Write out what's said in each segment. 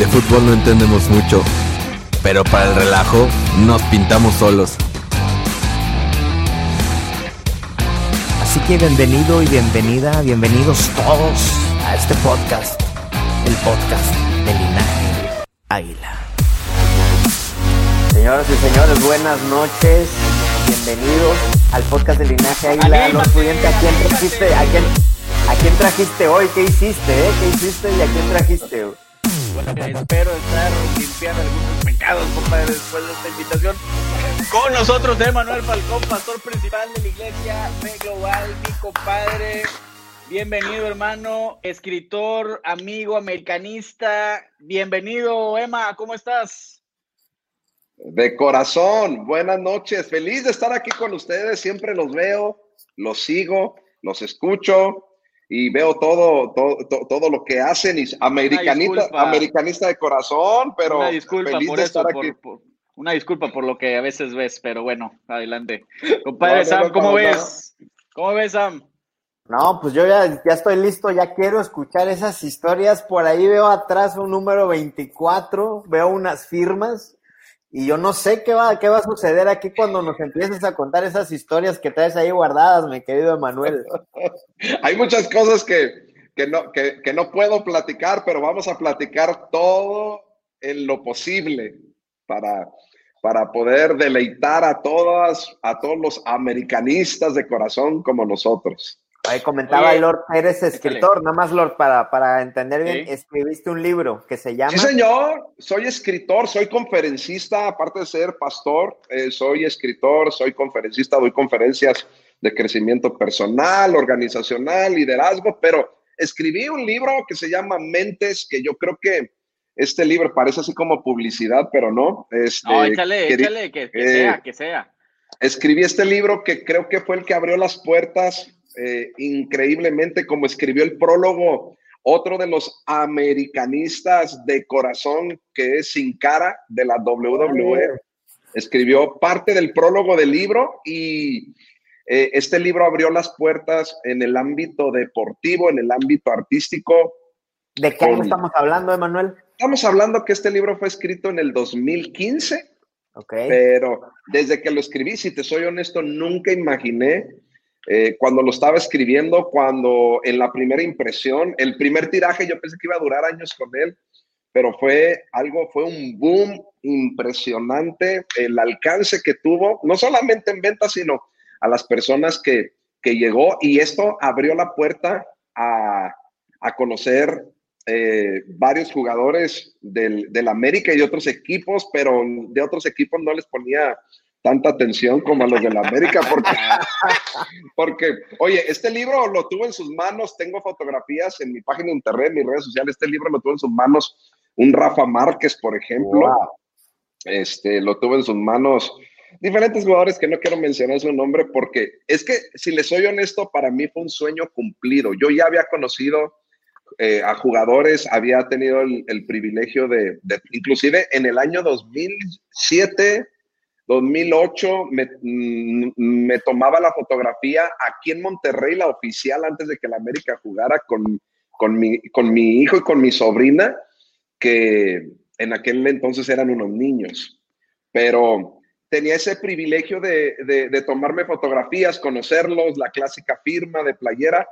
De fútbol no entendemos mucho, pero para el relajo nos pintamos solos. Así que bienvenido y bienvenida, bienvenidos todos a este podcast, el podcast de Linaje Águila. Señoras y señores, buenas noches. Bienvenidos al podcast de Linaje Águila. Lord Pudiente, ¿a quién trajiste? ¿A quién, ¿A quién trajiste hoy? ¿Qué hiciste? Eh? ¿Qué hiciste y a quién trajiste? Espero estar limpiando algunos pecados, compadre, después de esta invitación. Con nosotros, Emanuel Falcón, pastor principal de la iglesia Fe Global, mi compadre. Bienvenido, hermano, escritor, amigo, americanista. Bienvenido, Emma, ¿cómo estás? De corazón, buenas noches. Feliz de estar aquí con ustedes. Siempre los veo, los sigo, los escucho y veo todo, todo, todo, todo lo que hacen. Y americanista, americanista de corazón, pero una disculpa feliz por de estar aquí. por- una disculpa por lo que a veces ves, pero bueno, adelante. Compadre No, Sam, no, ¿cómo no, ves? ¿Cómo ves, Sam? No, pues yo ya, ya estoy listo, ya quiero escuchar esas historias. Por ahí veo atrás un número 24, veo unas firmas y yo no sé qué va, qué va a suceder aquí cuando nos empieces a contar esas historias que traes ahí guardadas, mi querido Emanuel. Hay muchas cosas que, que, no, que, que no puedo platicar, pero vamos a platicar todo en lo posible para, para poder deleitar a todas, a todos los americanistas de corazón como nosotros. Ahí comentaba Oye, Lord, eres escritor, nada más Lord, para, para entender bien, Sí. escribiste un libro que se llama... Sí, señor, soy escritor, soy conferencista, aparte de ser pastor, eh, soy escritor, soy conferencista, doy conferencias de crecimiento personal, organizacional, liderazgo, pero escribí un libro que se llama Mentes, que yo creo que este libro parece así como publicidad, pero no. Este, No, échale, querí- échale, que, que eh, sea, que sea. escribí este libro que creo que fue el que abrió las puertas eh, increíblemente, como escribió el prólogo otro de los americanistas de corazón, que es Sin Cara de la WWE. Escribió parte del prólogo del libro y eh, este libro abrió las puertas en el ámbito deportivo, en el ámbito artístico. ¿De qué año estamos hablando, Emanuel? Estamos hablando que este libro fue escrito en el 2015 Ok. pero desde que lo escribí, si te soy honesto, nunca imaginé eh, cuando lo estaba escribiendo, cuando en la primera impresión, el primer tiraje, yo pensé que iba a durar años con él, pero fue algo, fue un boom impresionante el alcance que tuvo, no solamente en ventas, sino a las personas que, que llegó y esto abrió la puerta a, a conocer eh, varios jugadores del, del América y de otros equipos, pero de otros equipos no les ponía tanta atención como a los del América, porque, porque, oye, este libro lo tuvo en sus manos, tengo fotografías en mi página de internet, en mis redes sociales, este libro lo tuvo en sus manos un Rafa Márquez, por ejemplo, Wow. este, lo tuvo en sus manos diferentes jugadores que no quiero mencionar su nombre porque es que, si les soy honesto, para mí fue un sueño cumplido. Yo ya había conocido eh, a jugadores, había tenido el, el privilegio de, de- inclusive en el año 2007, 2008, me, mm, me tomaba la fotografía aquí en Monterrey, la oficial, antes de que la América jugara con, con, mi, con mi hijo y con mi sobrina, que en aquel entonces eran unos niños. Pero tenía ese privilegio de, de, tomarme fotografías, conocerlos, la clásica firma de playera,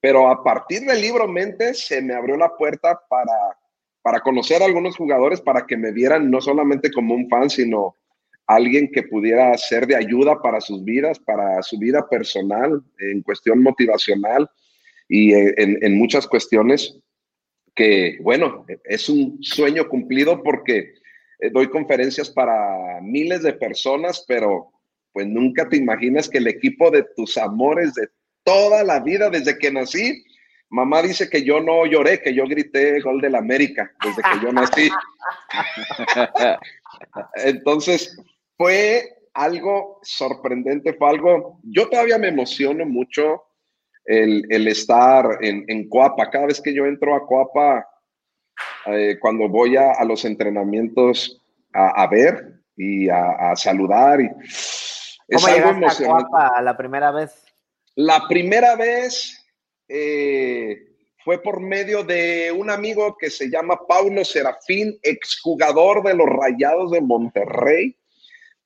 pero a partir del libro Mente se me abrió la puerta para, para conocer a algunos jugadores, para que me vieran no solamente como un fan, sino alguien que pudiera ser de ayuda para sus vidas, para su vida personal, en cuestión motivacional y en, en muchas cuestiones que, bueno, es un sueño cumplido porque eh, doy conferencias para miles de personas, pero pues nunca te imaginas que el equipo de tus amores de toda la vida, desde que nací, mamá dice que yo no lloré, que yo grité gol del América desde que yo nací. Entonces, fue algo sorprendente, fue algo, yo todavía me emociono mucho el, estar en, en, Coapa. Cada vez que yo entro a Coapa, eh, cuando voy a, los entrenamientos a, ver y a, saludar. Y, ¿Cómo llegaste a Coapa la primera vez? La primera vez eh, fue por medio de un amigo que se llama Paulo Serafín, exjugador de los Rayados de Monterrey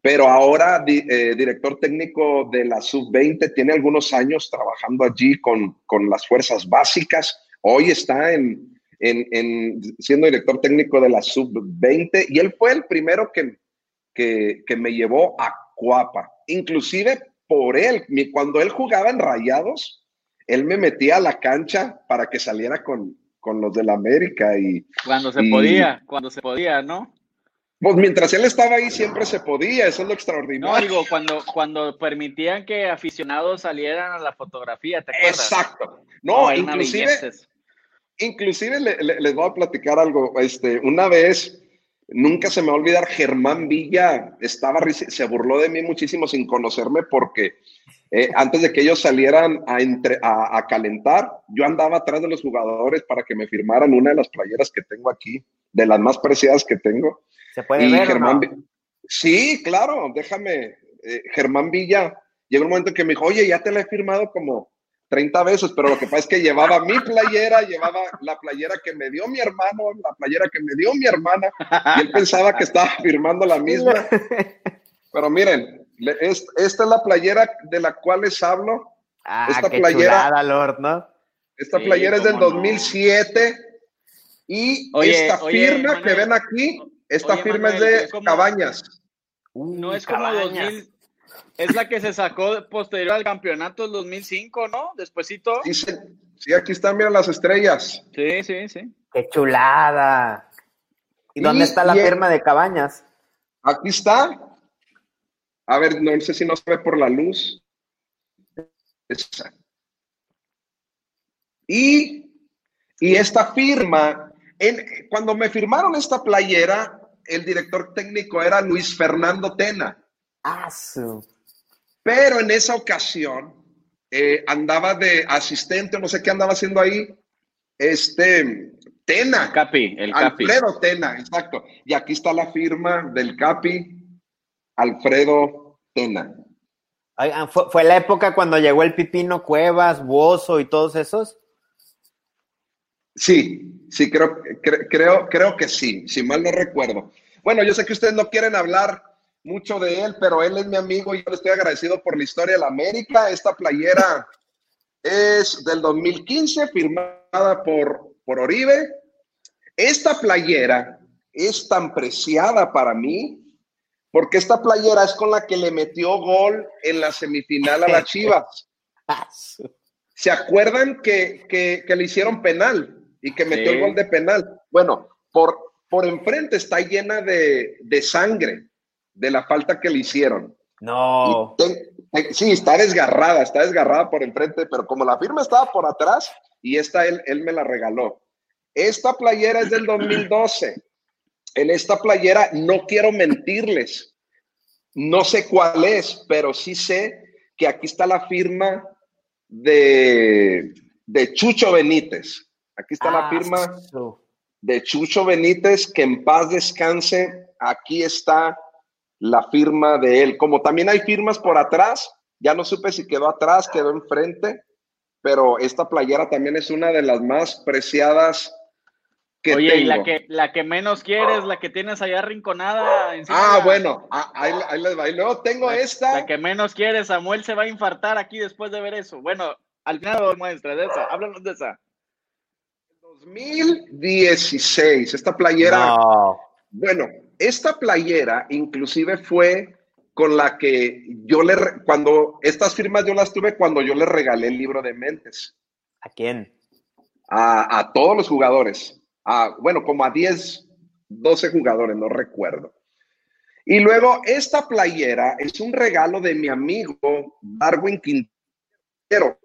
pero ahora eh, director técnico de la sub-20, tiene algunos años trabajando allí con, con las fuerzas básicas. Hoy está en, en, siendo director técnico de la sub-20 y él fue el primero que, que, que, me llevó a Cuapa. Inclusive por él, cuando él jugaba en Rayados, él me metía a la cancha para que saliera con, con los del América y... Cuando se podía, cuando se podía, ¿no? Pues mientras él estaba ahí siempre se podía, eso es lo extraordinario. No, digo, cuando, cuando permitían que aficionados salieran a la fotografía, ¿te acuerdas? Exacto. No, inclusive, inclusive les voy a platicar algo. Este, una vez, nunca se me va a olvidar, Germán Villa estaba, se burló de mí muchísimo sin conocerme porque eh, antes de que ellos salieran a, entre, a, a calentar, yo andaba atrás de los jugadores para que me firmaran una de las playeras que tengo aquí, de las más preciadas que tengo. ¿Se puede ver? Sí, claro, déjame. Eh, Germán Villa, llegó un momento que me dijo, oye, ya te la he firmado como 30 veces, pero lo que pasa es que llevaba mi playera, llevaba la playera que me dio mi hermano, la playera que me dio mi hermana, y él pensaba que estaba firmando la misma. Pero miren, esta es la playera de la cual les hablo. Ah, esta playera, Lord, ¿no? Esta playera es del 2007 y esta firma que ven aquí esta firma es de Cabañas. no es como 2000, es la que se sacó posterior al campeonato del 2005, ¿no? Despuésito. Sí, sí, aquí están, mira las estrellas. Sí, sí, sí. Qué chulada. ¿Y, dónde está la firma de Cabañas? Aquí está. A ver, no sé si no se ve por la luz. Y, y esta firma, en, cuando me firmaron esta playera, el director técnico era Luis Fernando Tena. Ah, Pero en esa ocasión eh, andaba de asistente, no sé qué andaba haciendo ahí, este Tena. El Capi, el Capi. Alfredo Tena, exacto. Y aquí está la firma del Capi, Alfredo Tena. ¿fue, la época cuando llegó el Pipino Cuevas, Bozo y todos esos? Sí, sí, creo, creo, creo que sí, si mal no recuerdo. Bueno, yo sé que ustedes no quieren hablar mucho de él, pero él es mi amigo y yo le estoy agradecido por la historia de la América. Esta playera es del 2015, firmada por, por Oribe. Esta playera es tan preciada para mí porque esta playera es con la que le metió gol en la semifinal a las Chivas. ¿Se acuerdan que, que le hicieron penal? y que metió el gol de penal. Bueno, por, por enfrente está llena de, sangre de la falta que le hicieron. No. sí, está desgarrada, está desgarrada por enfrente, pero como la firma estaba por atrás y esta él, él me la regaló. Esta playera es del 2012. En esta playera no quiero mentirles. No sé cuál es, pero sí sé que aquí está la firma de, de Chucho Benítez. Aquí está la firma de Chucho Benítez, que en paz descanse. Aquí está la firma de él. Como también hay firmas por atrás, ya no supe si quedó atrás, quedó enfrente, pero esta playera también es una de las más preciadas que Oye, tengo. y la que, la que menos quieres, la que tienes allá arrinconada. encima Ah, de bueno, ah, ahí, ahí les va. Y luego tengo La, esta. la que menos quieres, Samuel se va a infartar aquí después de ver eso. Bueno, al final lo muestra de esa. Háblanos de esa. 2016, esta playera. No. Bueno, esta playera inclusive fue con la que yo le, cuando estas firmas yo las tuve cuando yo le regalé el libro de mentes ¿A quién? a, a todos los jugadores, a, bueno, como a 10, 12 jugadores, no recuerdo. Y luego esta playera es un regalo de mi amigo Darwin Quintero.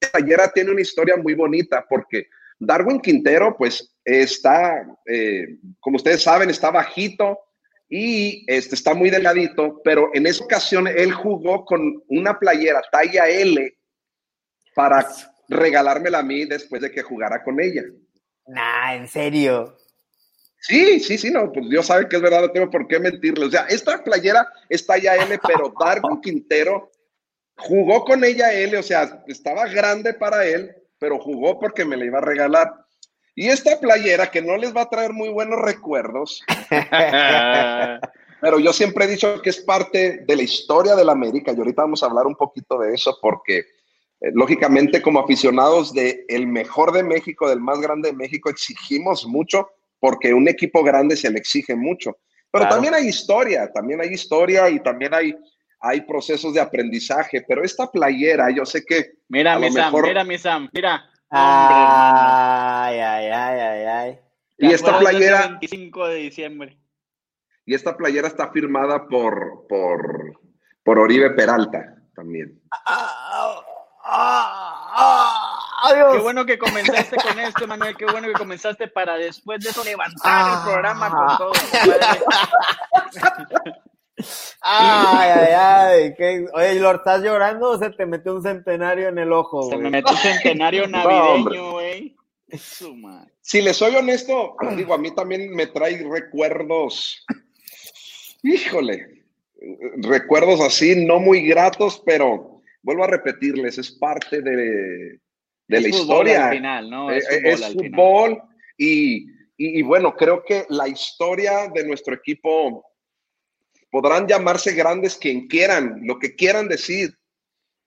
Esta playera tiene una historia muy bonita porque Darwin Quintero, pues está, eh, como ustedes saben, está bajito y este, está muy delgadito, pero en esa ocasión él jugó con una playera talla L para regalármela a mí después de que jugara con ella. Nah, en serio. Sí, sí, sí, no, pues Dios sabe que es verdad, no tengo por qué mentirle. O sea, esta playera es talla L, pero Darwin Quintero jugó con ella L, o sea, estaba grande para él, pero jugó porque me la iba a regalar. Y esta playera que no les va a traer muy buenos recuerdos, pero yo siempre he dicho que es parte de la historia de la América y ahorita vamos a hablar un poquito de eso porque eh, lógicamente como aficionados de el mejor de México, del más grande de México, exigimos mucho porque un equipo grande se le exige mucho. Pero Claro. también hay historia, también hay historia y también hay, hay procesos de aprendizaje, pero esta playera, yo sé que Mira, mi Sam, mejor- mira, mi Sam, mira. Ay, ay, ay, ay, ay. Y ¿Te esta playera- 25 de diciembre. y esta playera está firmada por, por, por Oribe Peralta también. Ah, ah, ah, adiós. Qué bueno que comenzaste con esto, Manuel. Qué bueno que comenzaste para después de eso levantar el programa con todo. Ay, ay, ay. ¿qué? Oye, Lord, ¿estás llorando o se te metió un centenario en el ojo? Se güey? me metió un centenario navideño, güey. Madre. Si les soy honesto, digo, a mí también me trae recuerdos, híjole, recuerdos así, no muy gratos, pero vuelvo a repetirles, es parte de, de la Es fútbol historia. al final, ¿no? Eh, Es eh, fútbol es al final. fútbol y, y- y bueno, creo que la historia de nuestro equipo podrán llamarse grandes quien quieran, lo que quieran decir,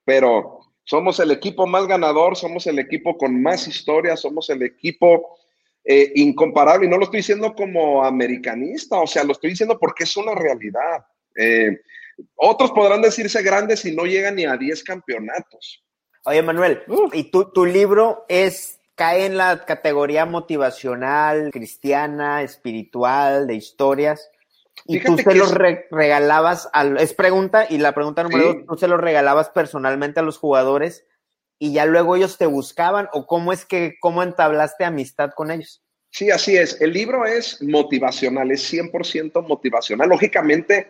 pero somos el equipo más ganador, somos el equipo con más historia, somos el equipo eh, incomparable y no lo estoy diciendo como americanista, o sea, lo estoy diciendo porque es una realidad. Eh, otros podrán decirse grandes y no llegan ni a 10 campeonatos. Oye, Manuel, ¿y tu, tu libro es, cae en la categoría motivacional, cristiana, espiritual, de historias? Y tú Fíjate se que los re- regalabas, al, es pregunta, y la pregunta número Sí. dos, ¿tú se los regalabas personalmente a los jugadores y ya luego ellos te buscaban? ¿O cómo es que, cómo entablaste amistad con ellos? Sí, así es. El libro es motivacional, es 100% motivacional. Lógicamente,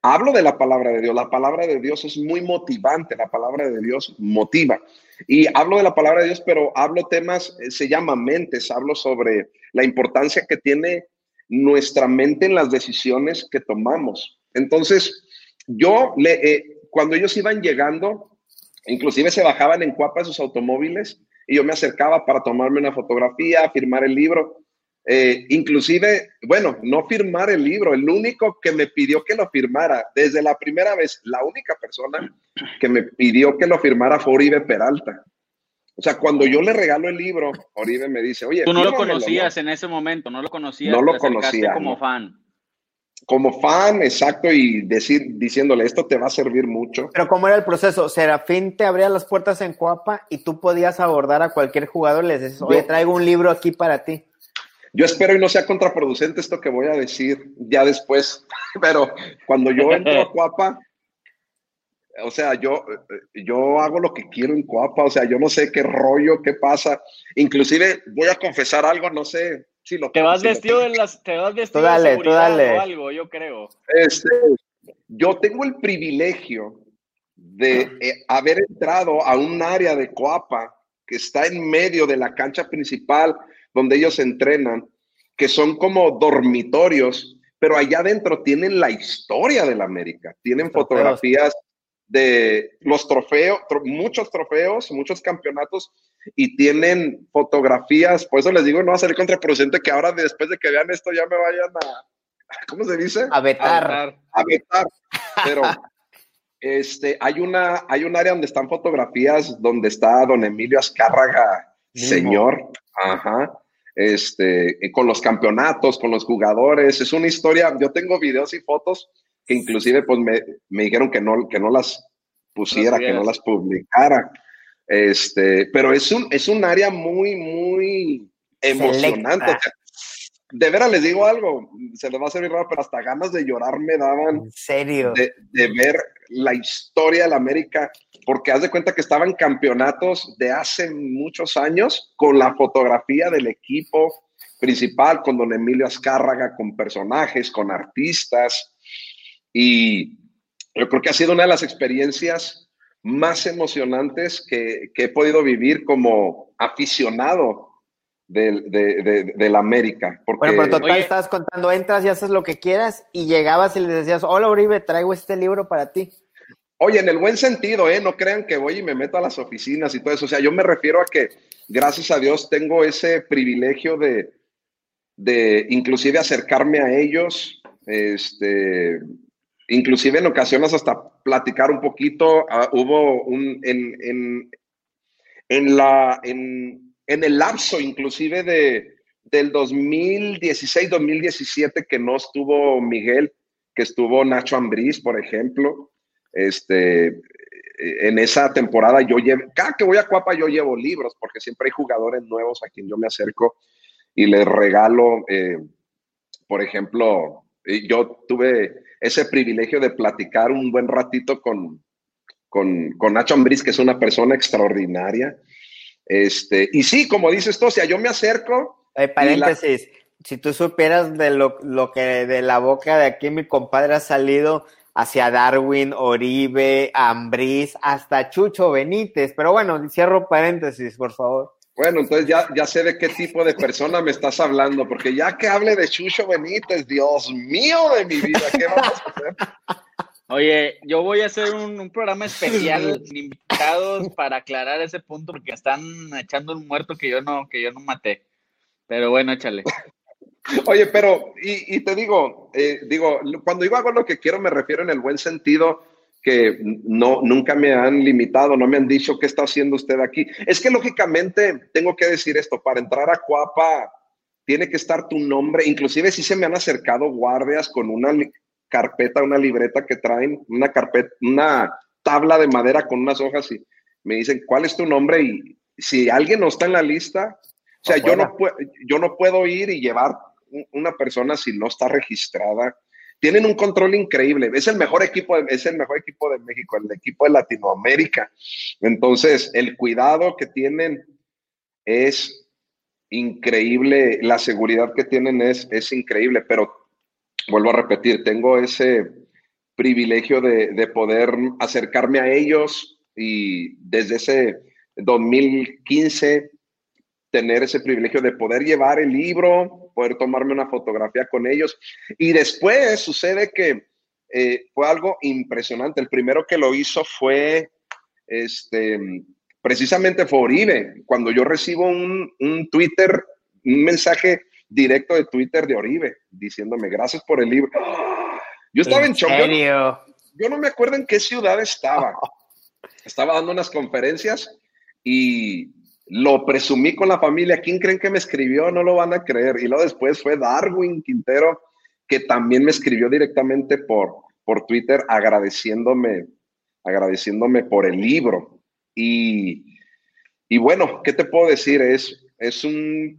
hablo de la palabra de Dios. La palabra de Dios es muy motivante, la palabra de Dios motiva. Y hablo de la palabra de Dios, pero hablo temas, eh, se llama mentes, hablo sobre la importancia que tiene nuestra mente en las decisiones que tomamos. Entonces, yo, le, eh, cuando ellos iban llegando, inclusive se bajaban en cuapa sus automóviles y yo me acercaba para tomarme una fotografía, firmar el libro. Eh, inclusive, bueno, no firmar el libro, el único que me pidió que lo firmara, desde la primera vez, la única persona que me pidió que lo firmara fue Oribe Peralta. O sea, cuando yo le regalo el libro, Oribe me dice, oye, Tú no lo conocías en ese momento, no lo conocías. No lo conocía, como no. fan. Como fan, exacto, y decir, diciéndole, esto te va a servir mucho. Pero ¿cómo era el proceso? Serafín te abría las puertas en Coapa y tú podías abordar a cualquier jugador y les dices, oye, Yo- traigo un libro aquí para ti. Yo espero y no sea contraproducente esto que voy a decir ya después, pero cuando yo entro a Coapa, o sea, yo, yo hago lo que quiero en Coapa, o sea, yo no sé qué rollo, qué pasa. Inclusive voy a confesar algo, no sé si lo Te vas si vestido de las, te vas vestido Tú dale, de tú dale. o algo, yo creo. Este, yo tengo el privilegio de eh, haber entrado a un área de Coapa que está en medio de la cancha principal donde ellos entrenan, que son como dormitorios, pero allá adentro tienen la historia de la América, tienen Trofeos. fotografías de los trofeos, muchos trofeos, muchos campeonatos y tienen fotografías. Por eso les digo, no va a ser contraproducente que ahora después de que vean esto ya me vayan a, ¿cómo se dice? A vetar. A vetar. Pero este, hay, una, hay un área donde están fotografías donde está don Emilio Azcárraga, señor. Ajá. Este, con los campeonatos, con los jugadores. Es una historia. Yo tengo videos y fotos que inclusive pues me, me dijeron que no, que no las pusiera, que no las publicara. Este, pero es un, es un área muy, muy emocionante. de veras les digo algo, se les va a servir raro, pero hasta ganas de llorar me daban. ¿En serio? De, de ver la historia de la América, porque haz de cuenta que estaban campeonatos de hace muchos años con la fotografía del equipo principal, con don Emilio Azcárraga, con personajes, con artistas. Y yo creo que ha sido una de las experiencias más emocionantes que, he podido vivir como aficionado del, de, la América. Porque, bueno, pero total, estabas contando, entras y haces lo que quieras y llegabas y le decías, hola Uribe, traigo este libro para ti. Oye, en el buen sentido, ¿eh? No crean que voy y me meto a las oficinas y todo eso. O sea, yo me refiero a que, gracias a Dios, tengo ese privilegio de, de inclusive acercarme a ellos, este, inclusive en ocasiones hasta platicar un poquito, ah, hubo un, en, en, en la, en, en, el lapso inclusive de, del 2016-2017 que no estuvo Miguel, que estuvo Nacho Ambriz, por ejemplo, este, en esa temporada yo llevo, cada que voy a Cuapa yo llevo libros, porque siempre hay jugadores nuevos a quien yo me acerco y les regalo, eh, por ejemplo, yo tuve ese privilegio de platicar un buen ratito con, con, con Nacho Ambriz, que es una persona extraordinaria. Este, y sí, como dices tú, o sea, yo me acerco. paréntesis, si tú supieras de lo, lo, que de la boca de aquí mi compadre ha salido hacia Darwin, Oribe, Ambriz, hasta Chucho Benítez. Pero bueno, cierro paréntesis, por favor. Bueno, entonces ya, ya sé de qué tipo de persona me estás hablando, porque ya que hable de Chucho Benítez, Dios mío de mi vida, ¿qué vamos a hacer? Oye, yo voy a hacer un, programa especial invitados para aclarar ese punto, porque están echando un muerto que yo no, que yo no maté. Pero bueno, échale. Oye, pero, y, te digo, eh, digo, cuando digo hago lo que quiero, me refiero en el buen sentido que no, nunca me han limitado, no me han dicho qué está haciendo usted aquí. Es que lógicamente tengo que decir esto, para entrar a Cuapa tiene que estar tu nombre, inclusive si se me han acercado guardias con una carpeta, una libreta que traen, una carpeta, una tabla de madera con unas hojas y me dicen, ¿cuál es tu nombre? Y si alguien no está en la lista, o sea, yo no, yo no puedo ir y llevar una persona si no está registrada tienen un control increíble. Es el mejor equipo, de, es el mejor equipo de México, el equipo de Latinoamérica. Entonces, el cuidado que tienen es increíble, la seguridad que tienen es, es increíble, pero vuelvo a repetir, tengo ese privilegio de, de poder acercarme a ellos y desde ese 2015 tener ese privilegio de poder llevar el libro, poder tomarme una fotografía con ellos. Y después sucede que eh, fue algo impresionante. El primero que lo hizo fue, este, precisamente fue Oribe. Cuando yo recibo un, un Twitter, un mensaje directo de Twitter de Oribe, diciéndome gracias por el libro. Yo estaba en, shock. Yo, no me acuerdo en qué ciudad estaba. Estaba dando unas conferencias y lo presumí con la familia. ¿Quién creen que me escribió? No lo van a creer. Y luego después fue Darwin Quintero, que también me escribió directamente por, por Twitter agradeciéndome, agradeciéndome por el libro. Y, y bueno, ¿qué te puedo decir? Es, es, un,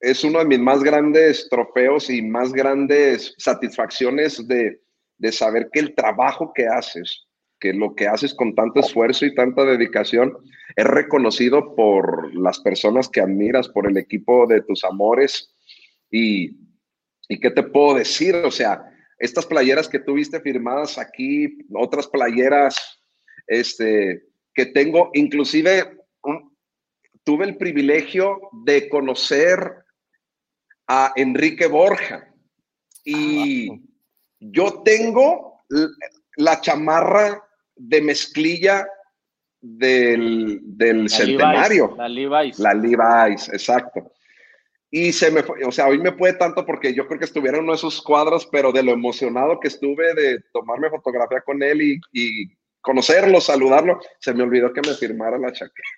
es uno de mis más grandes trofeos y más grandes satisfacciones de, de saber que el trabajo que haces, que lo que haces con tanto esfuerzo y tanta dedicación es reconocido por las personas que admiras, por el equipo de tus amores. Y, y qué te puedo decir, o sea, estas playeras que tuviste firmadas aquí, otras playeras este, que tengo, inclusive tuve el privilegio de conocer a Enrique Borja. Y ah, yo tengo la chamarra de mezclilla del, del centenario. la Levi's. La Levi's, exacto. Y se me fue, o sea, hoy me puede tanto porque yo creo que estuviera en uno de esos cuadros, pero de lo emocionado que estuve de tomarme fotografía con él y, y conocerlo, saludarlo, se me olvidó que me firmara la chaqueta.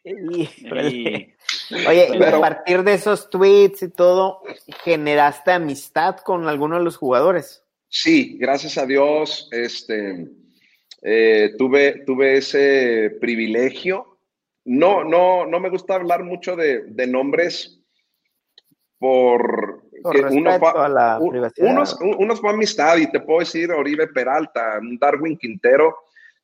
Oye, a partir de esos tweets y todo, ¿generaste amistad con alguno de los jugadores? Sí, gracias a Dios, este, eh, tuve, tuve ese privilegio. No, no, no me gusta hablar mucho de, de nombres por, uno a la. Unos, unos fue amistad y te puedo decir Oribe Peralta, Darwin Quintero,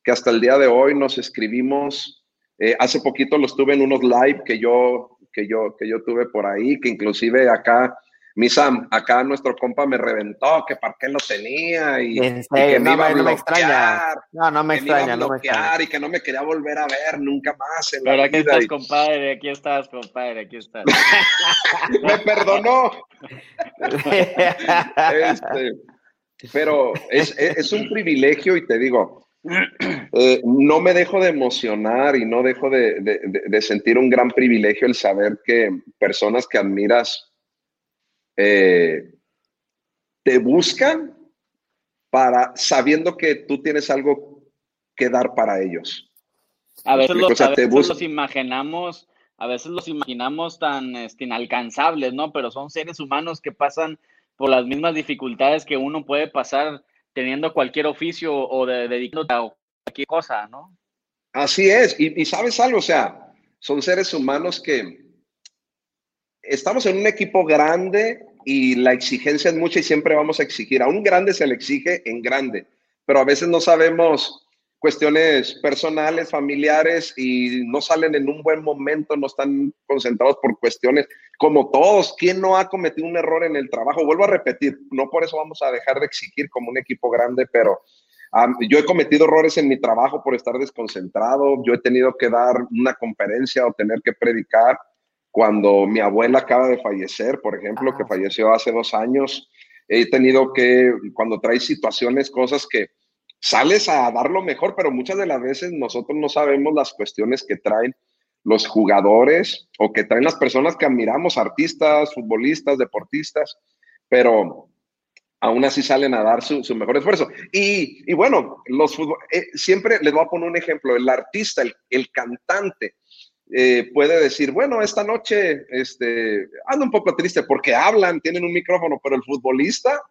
que hasta el día de hoy nos escribimos. Eh, hace poquito los tuve en unos live que yo, que yo, que yo tuve por ahí, que inclusive acá mi Sam, acá nuestro compa me reventó que para qué lo tenía y, que me iba a bloquear, me extraña. No, no me extraña, no me extraña. Y que no me quería volver a ver nunca más. En Pero aquí estás, compadre, aquí estás, compadre, aquí estás. me perdonó. este, pero es, es, un privilegio y te digo, eh, no me dejo de emocionar y no dejo de, de, de sentir un gran privilegio el saber que personas que admiras eh, te buscan para sabiendo que tú tienes algo que dar para ellos. A veces, los, imaginamos, a veces los imaginamos tan este, inalcanzables, ¿no? Pero son seres humanos que pasan por las mismas dificultades que uno puede pasar teniendo cualquier oficio o de, dedicándote a cualquier cosa, ¿no? Así es, y, y sabes algo, o sea, son seres humanos que estamos en un equipo grande y la exigencia es mucha y siempre vamos a exigir. A un grande se le exige en grande, pero a veces no sabemos cuestiones personales, familiares y no salen en un buen momento, no están concentrados por cuestiones como todos. ¿Quién no ha cometido un error en el trabajo? Vuelvo a repetir, no por eso vamos a dejar de exigir como un equipo grande, pero yo he cometido errores en mi trabajo por estar desconcentrado, yo he tenido que dar una conferencia o tener que predicar cuando mi abuela acaba de fallecer, por ejemplo, que ah. falleció hace dos años, he tenido que, cuando trae situaciones, cosas que sales a dar lo mejor, pero muchas de las veces nosotros no sabemos las cuestiones que traen los jugadores o que traen las personas que admiramos, artistas, futbolistas, deportistas, pero aún así salen a dar su, mejor esfuerzo. Y, bueno, los eh, siempre les voy a poner un ejemplo, el artista, el, el cantante, eh, puede decir, bueno, esta noche este, ando un poco triste porque hablan, tienen un micrófono, pero el futbolista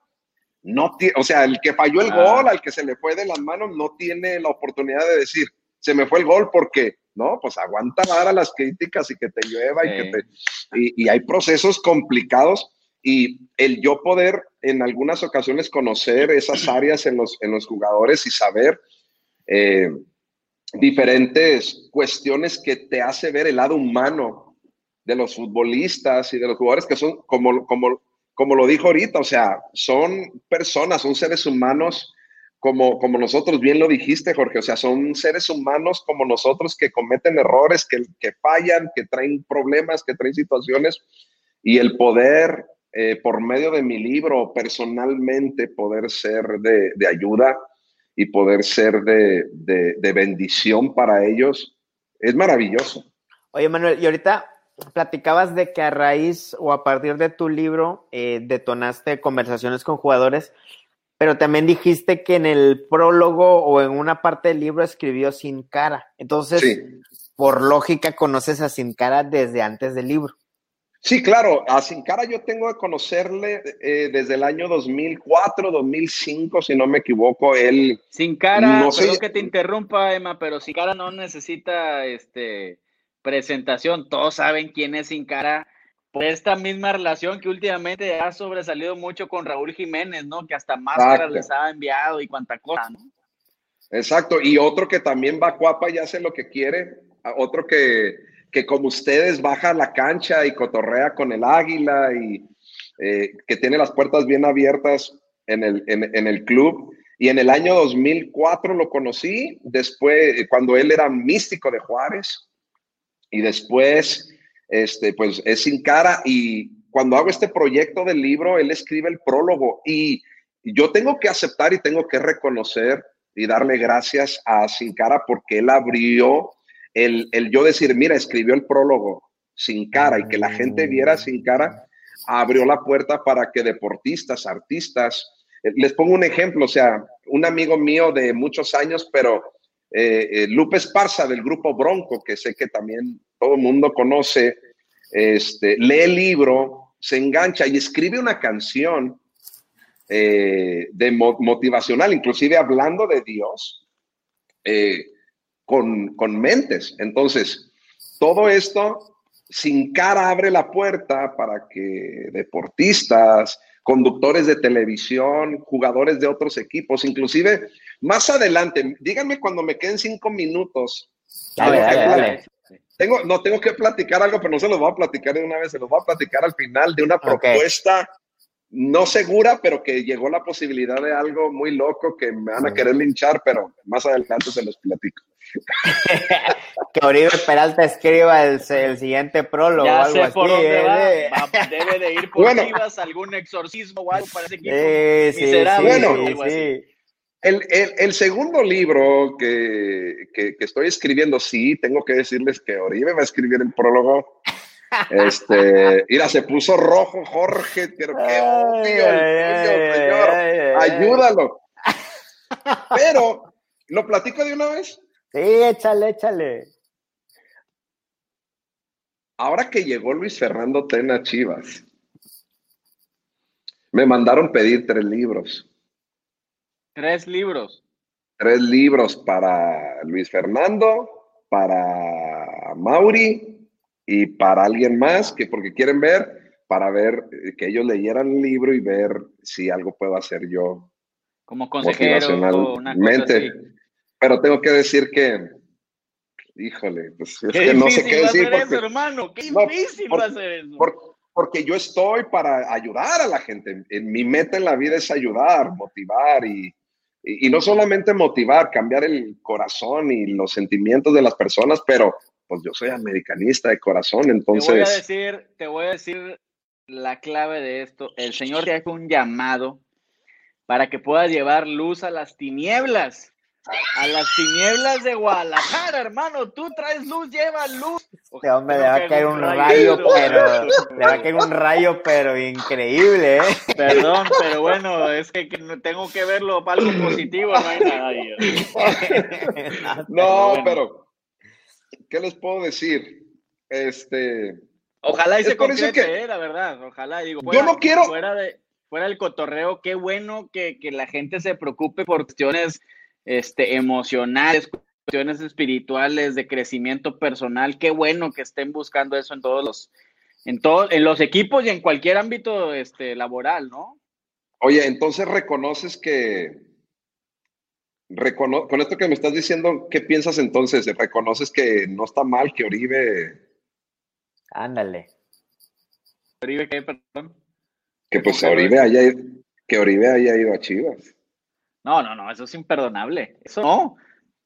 no tiene, o sea, el que falló el ah. gol, al que se le fue de las manos, no tiene la oportunidad de decir, se me fue el gol porque, no, pues aguanta a las críticas y que te llueva y que te... Y, hay procesos complicados y el yo poder en algunas ocasiones conocer esas áreas en los, en los jugadores y saber... Eh, diferentes cuestiones que te hace ver el lado humano de los futbolistas y de los jugadores que son, como, como, como lo dijo ahorita, o sea, son personas, son seres humanos como, como nosotros, bien lo dijiste, Jorge, o sea, son seres humanos como nosotros que cometen errores, que, que fallan, que traen problemas, que traen situaciones, y el poder, eh, por medio de mi libro, personalmente, poder ser de, de ayuda, y poder ser de, de, bendición para ellos, es maravilloso. Oye, Manuel, y ahorita platicabas de que a raíz o a partir de tu libro eh, detonaste conversaciones con jugadores, pero también dijiste que en el prólogo o en una parte del libro escribió Sin Cara. Entonces, por lógica, conoces a Sin Cara desde antes del libro. Sí, claro, a Sin Cara yo tengo que conocerle eh, desde el año 2004, 2005, si no me equivoco. Él. Sin Cara, no sé que te interrumpa, Emma, pero Sin Cara no necesita este, presentación. Todos saben quién es Sin Cara por esta misma relación que últimamente ha sobresalido mucho con Raúl Jiménez, ¿no? Que hasta máscaras les ha enviado y cuanta cosa, ¿no? Exacto, y otro que también va cuapa y hace lo que quiere, otro que que como ustedes baja la cancha y cotorrea con el águila y eh, que tiene las puertas bien abiertas en el, en, el club. Y en el año 2004 lo conocí, después, eh, cuando él era místico de Juárez. Y después, este, pues es sin cara. Y cuando hago este proyecto del libro, él escribe el prólogo. Y yo tengo que aceptar y tengo que reconocer y darle gracias a Sin Cara porque él abrió el, el yo decir, mira, escribió el prólogo sin cara y que la gente viera sin cara, abrió la puerta para que deportistas, artistas, eh, les pongo un ejemplo, o sea, un amigo mío de muchos años, pero eh, eh, Lupe Esparza del grupo Bronco, que sé que también todo el mundo conoce, este, lee el libro, se engancha y escribe una canción de motivacional, inclusive hablando de Dios, con, con mentes. Entonces, todo esto sin cara abre la puerta para que deportistas, conductores de televisión, jugadores de otros equipos, inclusive más adelante, díganme cuando me queden cinco minutos. Tengo, no, tengo que platicar algo, pero no se los voy a platicar de una vez, se los voy a platicar al final de una propuesta no segura, pero que llegó la posibilidad de algo muy loco que me van a querer linchar, pero más adelante se los platico. que Oribe Peralta escriba el, siguiente prólogo o algo así. ¿eh? Debe de ir por bueno, algún exorcismo o algo para ese equipo. bueno, El, el, segundo libro que, que, estoy escribiendo, sí, tengo que decirles que Oribe va a escribir el prólogo. Este, mira, se puso rojo Jorge, pero qué obvio, señor. Ayúdalo. Pero, ¿lo platico de una vez? Sí, échale, échale. Ahora que llegó Luis Fernando Tena Chivas, me mandaron pedir tres libros. ¿Tres libros? Tres libros para Luis Fernando, para Mauri y para alguien más, que porque quieren ver, para ver que ellos leyeran el libro y ver si algo puedo hacer yo. Como consejero, una cosa así. Pero tengo que decir que, híjole, pues es que no sé qué decir. Porque, eso, hermano, qué difícil va a ser eso. porque yo estoy para ayudar a la gente. En, mi meta en la vida es ayudar, motivar y, y, no solamente motivar, cambiar el corazón y los sentimientos de las personas, pero pues yo soy americanista de corazón, entonces... Te voy a decir, te voy a decir la clave de esto. El Señor te hace un llamado para que puedas llevar luz a las tinieblas a las tinieblas de Guadalajara, hermano. Tú traes luz, lleva luz. Este hombre le va a caer un rayo, pero le va a caer un rayo, pero increíble, ¿eh? Perdón, pero bueno, es que, tengo que verlo para algo positivo, no hay nada. no, pero, ¿qué les puedo decir? Este. Ojalá y se concrete, eh, la verdad. Ojalá, digo. yo no quiero. Fuera, de, fuera del cotorreo, qué bueno que, que la gente se preocupe por cuestiones este, emocionales, cuestiones espirituales, de crecimiento personal. Qué bueno que estén buscando eso en todos los, en todos, en los equipos y en cualquier ámbito este, laboral, ¿no? Oye, entonces reconoces que, con esto que me estás diciendo, ¿qué piensas entonces? ¿Reconoces que no está mal que Oribe... Ándale. ¿Oribe qué, perdón? Que pues Oribe haya, que Oribe haya ido a Chivas. No, no, no, eso es imperdonable. Eso no.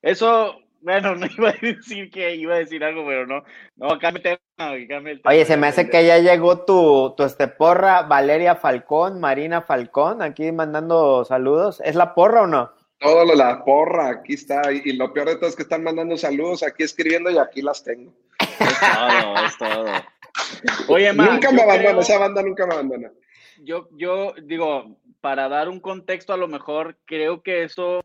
Eso, bueno, no iba a decir que iba a decir algo, pero no. No, cambia el tema. Oye, se me hace que ya llegó tu, tu este porra, Valeria Falcón, Marina Falcón, aquí mandando saludos. ¿Es la porra o no? Todo lo la porra, aquí está. Y, lo peor de todo es que están mandando saludos, aquí escribiendo y aquí las tengo. Es todo, es todo. Oye, Nunca me abandona, esa banda nunca me abandona. Yo, yo digo, para dar un contexto, a lo mejor creo que eso,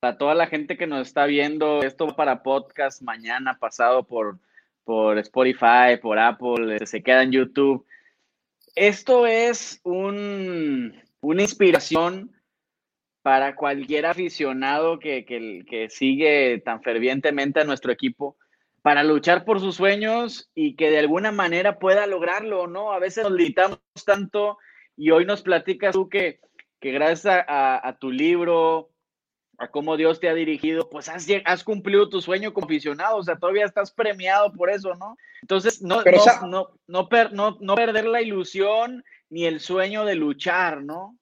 para toda la gente que nos está viendo, esto para podcast mañana, pasado por, por Spotify, por Apple, eh, se queda en YouTube. Esto es un, una inspiración para cualquier aficionado que, que, que sigue tan fervientemente a nuestro equipo para luchar por sus sueños y que de alguna manera pueda lograrlo, ¿no? A veces nos limitamos tanto y hoy nos platicas tú que que gracias a, tu libro, a cómo Dios te ha dirigido, pues has, has cumplido tu sueño como aficionado, o sea, todavía estás premiado por eso, ¿no? Entonces, no, no, no, no, perder la ilusión ni el sueño de luchar, ¿no?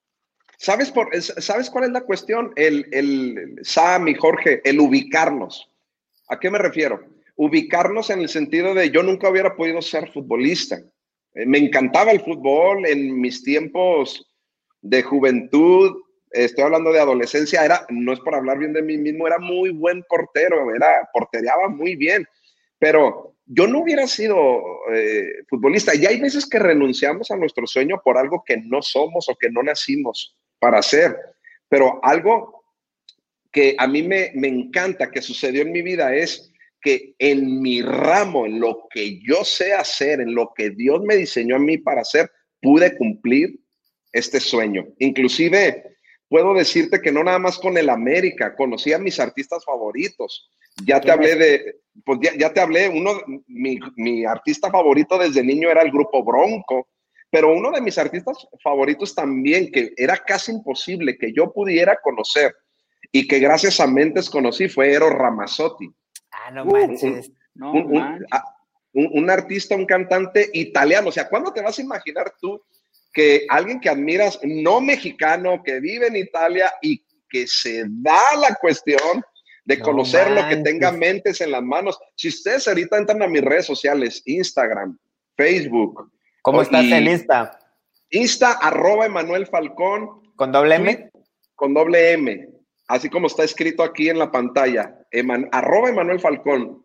¿Sabes, por, ¿Sabes cuál es la cuestión? El, el, Sam y Jorge, el ubicarnos. ¿A qué me refiero? Ubicarnos en el sentido de yo nunca hubiera podido ser futbolista. Eh, me encantaba el fútbol en mis tiempos de juventud, estoy hablando de adolescencia, era, no es por hablar bien de mí mismo, era muy buen portero, era, portereaba muy bien, pero yo no hubiera sido eh, futbolista. Y hay veces que renunciamos a nuestro sueño por algo que no somos o que no nacimos para hacer, pero algo que a mí me, me encanta que sucedió en mi vida es que en mi ramo, en lo que yo sé hacer, en lo que Dios me diseñó a mí para hacer, pude cumplir este sueño. Inclusive puedo decirte que no nada más con el América, conocí a mis artistas favoritos. Ya te hablé de, pues ya, te hablé, uno, mi, mi, artista favorito desde niño era el grupo Bronco, pero uno de mis artistas favoritos también, que era casi imposible que yo pudiera conocer y que gracias a Mentes conocí, fue Eros Ramazzotti. Ah, no manches. Un, un, artista, un cantante italiano. O sea, ¿cuándo te vas a imaginar tú que alguien que admiras, no mexicano, que vive en Italia y que se da la cuestión de conocer lo que tenga mentes en las manos. Si ustedes ahorita entran a mis redes sociales, Instagram, Facebook. ¿Cómo estás en Insta? Insta, arroba Emanuel Falcón. ¿Con doble M? Con doble M. Así como está escrito aquí en la pantalla. arroba Emanuel Falcón.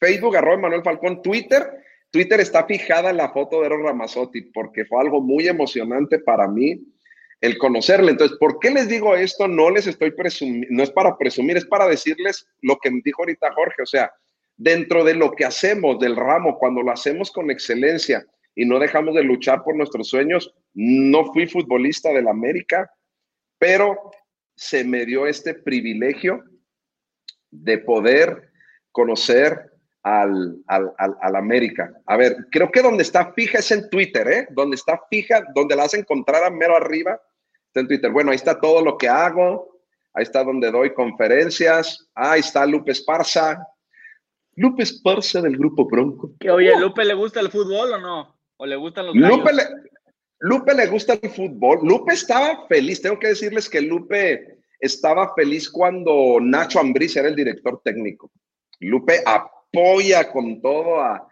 Facebook, arroba Emanuel Falcón. Twitter, Twitter está fijada en la foto de Eros Ramazzotti porque fue algo muy emocionante para mí el conocerle. Entonces, ¿por qué les digo esto? No les estoy presumiendo, no es para presumir, es para decirles lo que me dijo ahorita Jorge. O sea, dentro de lo que hacemos del ramo, cuando lo hacemos con excelencia y no dejamos de luchar por nuestros sueños, no fui futbolista del América, pero se me dio este privilegio de poder conocer al, al, América. A ver, creo que donde está fija es en Twitter, ¿eh? Donde está fija, donde la vas a encontrar a mero arriba, está en Twitter. Bueno, ahí está todo lo que hago, ahí está donde doy conferencias, ahí está Lupe Esparza. Lupe Esparza del Grupo Bronco. oye, ¿Lupe le gusta el fútbol o no? ¿O le gustan los Lupe le, Lupe le gusta el fútbol. Lupe estaba feliz. Tengo que decirles que Lupe estaba feliz cuando Nacho Ambriz era el director técnico. Lupe apoya con todo a,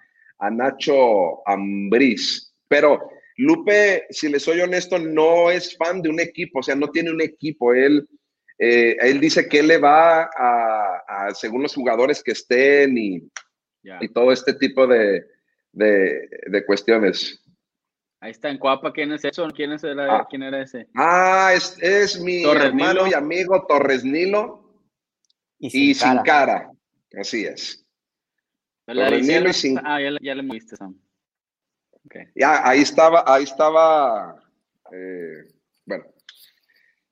Nacho Ambriz. Pero Lupe, si le soy honesto, no es fan de un equipo, o sea, no tiene un equipo. Él, eh, él dice que él le va a, según los jugadores que estén y, y todo este tipo de, de, cuestiones. Ahí está en Coapa, ¿quién es eso? ¿Quién, es ah. ¿quién era ese? Ah, es, es mi hermano y amigo Torres Nilo y sin, cara. Así es. Ah, ya, le moviste, Sam. Ya, ahí estaba, ahí estaba. Eh, bueno.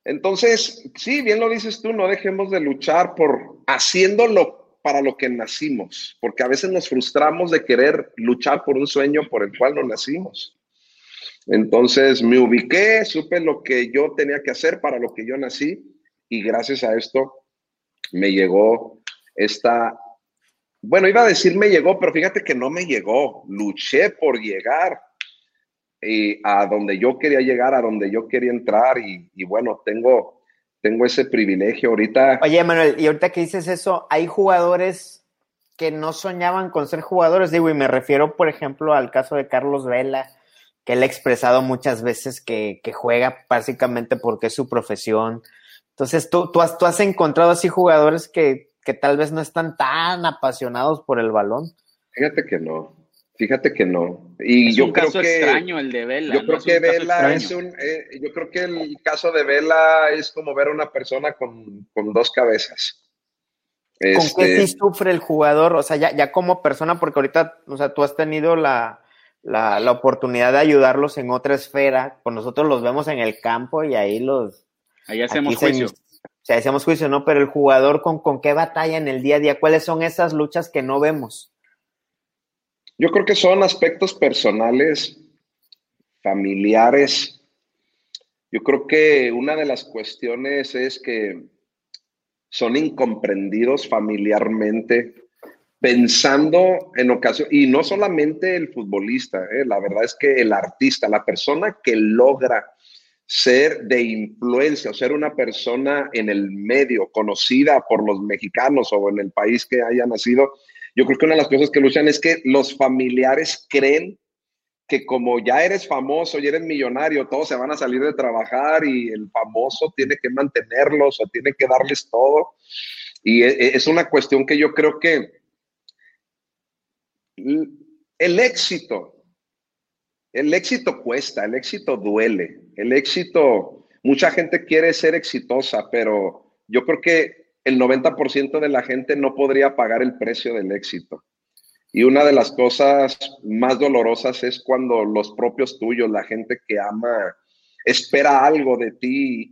Entonces, sí, bien lo dices tú, no dejemos de luchar por haciéndolo para lo que nacimos, porque a veces nos frustramos de querer luchar por un sueño por el cual no nacimos. Entonces me ubiqué, supe lo que yo tenía que hacer para lo que yo nací y gracias a esto me llegó esta bueno, iba a decir me llegó, pero fíjate que no me llegó. Luché por llegar y a donde yo quería llegar, a donde yo quería entrar y, bueno, tengo, tengo ese privilegio ahorita. Oye, Manuel, y ahorita que dices eso, hay jugadores que no soñaban con ser jugadores, digo, y me refiero, por ejemplo, al caso de Carlos Vela, que él ha expresado muchas veces que, que juega básicamente porque es su profesión. Entonces, ¿tú, tú, has, tú has encontrado así jugadores que que tal vez no están tan apasionados por el balón. Fíjate que no. Fíjate que no. Y es yo un creo caso que, extraño el de Vela. Yo creo que Vela es un. Eh, yo creo que el caso de Vela es como ver a una persona con, dos cabezas. ¿Con qué este sí sufre el jugador? O sea, ya, ya como persona, porque ahorita, o sea, tú has tenido la, la, la, oportunidad de ayudarlos en otra esfera. Pues nosotros los vemos en el campo y ahí los. Ahí hacemos juicio. O sea, decíamos juicio, ¿no? Pero el jugador con, con qué batalla en el día a día, ¿cuáles son esas luchas que no vemos? Yo creo que son aspectos personales, familiares. Yo creo que una de las cuestiones es que son incomprendidos familiarmente, pensando en ocasiones, y no solamente el futbolista, ¿eh? la verdad es que el artista, la persona que logra ser de influencia ser una persona en el medio conocida por los mexicanos o en el país que haya nacido, yo creo que una de las cosas que luchan es que los familiares creen que como ya eres famoso y eres millonario, todos se van a salir de trabajar y el famoso tiene que mantenerlos o tiene que darles todo. Y e, e, es una cuestión que yo creo que el éxito, el éxito cuesta, el éxito duele, el éxito, mucha gente quiere ser exitosa, pero yo creo que el 90% de la gente no podría pagar el precio del éxito. Y una de las cosas más dolorosas es cuando los propios tuyos, la gente que ama, espera algo de ti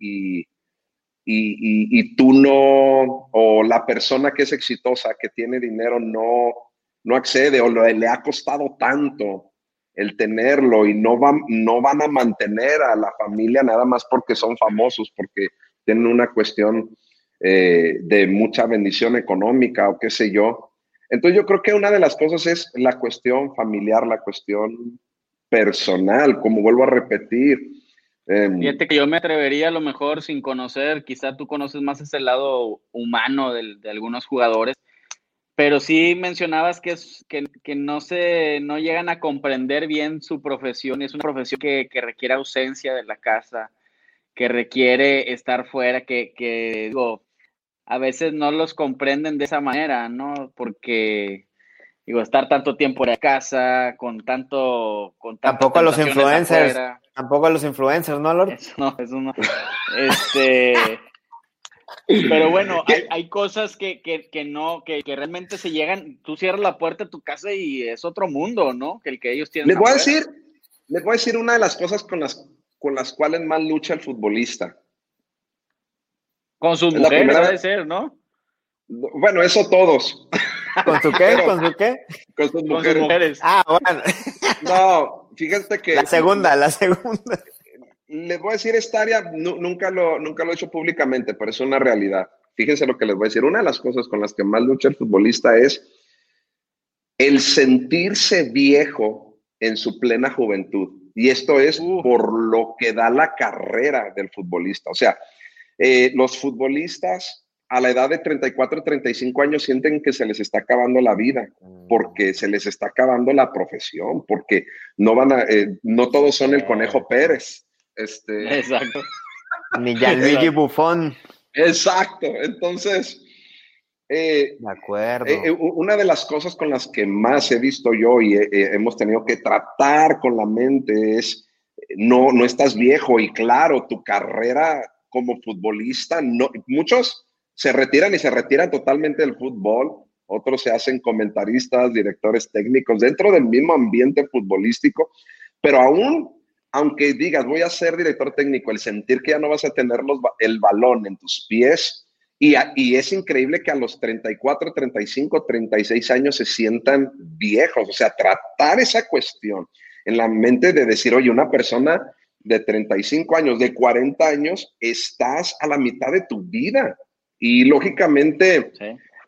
y, tú no, o la persona que es exitosa, que tiene dinero, no, no accede o le, ha costado tanto el tenerlo y no van, no van a mantener a la familia nada más porque son famosos, porque tienen una cuestión eh, de mucha bendición económica o qué sé yo. Entonces yo creo que una de las cosas es la cuestión familiar, la cuestión personal, como vuelvo a repetir. Em, Fíjate que yo me atrevería a lo mejor sin conocer, quizá tú conoces más ese lado humano de, de algunos jugadores, pero sí mencionabas que, es, que, que, no, se, no llegan a comprender bien su profesión, es una profesión que, que requiere ausencia de la casa, que requiere estar fuera, que, que digo, a veces no los comprenden de esa manera, ¿no? Porque, digo, estar tanto tiempo en casa, con tanto... Con tampoco a los influencers, tampoco a los influencers, ¿no, Lord? no, eso no. Este... Pero bueno, hay, cosas que, no, que, realmente se llegan, tú cierras la puerta de tu casa y es otro mundo, ¿no? Que el que ellos tienen. Les voy a decir, les voy a decir una de las cosas con las, con las cuales más lucha el futbolista. Con sus mujeres debe ser, ¿no? Bueno, eso todos. ¿Con su qué? ¿Con su qué? Con sus mujeres. Ah, bueno. No, fíjate que. La segunda, la segunda. Les voy a decir, esta área nunca, lo, nunca lo he hecho públicamente, pero es una realidad. Fíjense lo que les voy a decir. Una de las cosas con las que más lucha el futbolista es el sentirse viejo en su plena juventud. Y esto es por lo que da la carrera del futbolista. O sea, eh, los futbolistas a la edad de 34, 35 años sienten que se les está acabando la vida, mm. porque se les está acabando la profesión, porque no van a, eh, no todos son el Conejo Pérez. Este, Exacto. Ni Gianluigi Buffon. Exacto. Entonces, eh, de acuerdo. una de las cosas con las que más he visto yo y hemos tenido que tratar con la mente es, no, no estás viejo y claro, tu carrera como futbolista, no, muchos se retiran y se retiran totalmente del fútbol, otros se hacen comentaristas, directores técnicos dentro del mismo ambiente futbolístico, pero aún, aunque digas voy a ser director técnico, el sentir que ya no vas a tener el balón en tus pies, y, y, es increíble que a los 34, 35, 36 años se sientan viejos, o sea, tratar esa cuestión en la mente de decir, oye, una persona de 35 años, de 40 años, estás a la mitad de tu vida. Y lógicamente,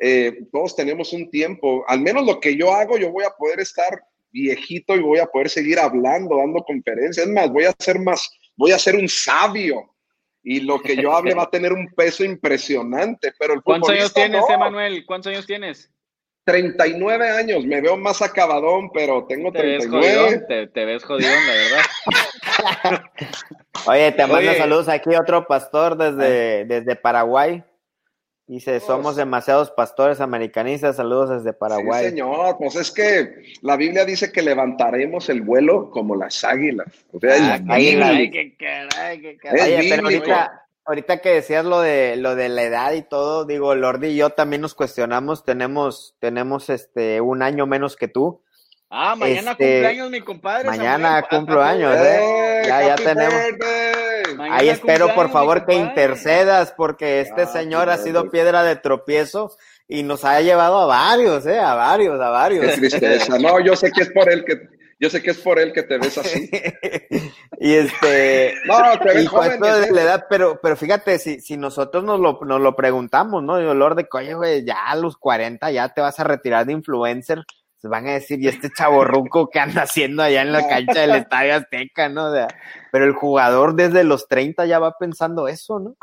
eh, todos tenemos un tiempo, al menos lo que yo hago, yo voy a poder estar viejito y voy a poder seguir hablando, dando conferencias. Es más, voy a ser más, voy a ser un sabio. Y lo que yo hable va a tener un peso impresionante, pero el ¿Cuántos años tienes, Emanuel? ¿Cuántos años tienes? 39 años, me veo más acabadón, pero tengo 39. te, te, ves jodidón, la verdad. Oye, te mando saludos aquí otro pastor desde, desde Paraguay. Dice, somos demasiados pastores americanistas, saludos desde Paraguay. Sí, señor, pues es que la Biblia dice que levantaremos el vuelo como las águilas. O sea, ah, Ay, qué caray, qué caray. Oye, pero ahorita, ahorita que decías lo de lo de la edad y todo, digo, Lordi y yo también nos cuestionamos, tenemos, tenemos este un año menos que tú. Ah, mañana este, cumpleaños mi compadre. Mañana cumplo años, ¿eh? Ya, ya tenemos. Ahí espero, por favor, que intercedas, porque este señor ha sido piedra de tropiezo y nos ha llevado a varios, ¿eh? A varios, a varios. Qué tristeza. No, yo sé que es por él que yo sé que es por él que te ves así. y este. No, te ves joven. De la edad, pero, pero fíjate, si, si nosotros nos lo, nos lo preguntamos, ¿no? Yo, Lord de oye, güey, ya a los 40 ya te vas a retirar de influencer. Se van a decir, y este chaborruco que anda haciendo allá en la cancha del Estadio Azteca, ¿no? pero el jugador desde los 30 ya va pensando eso, ¿no?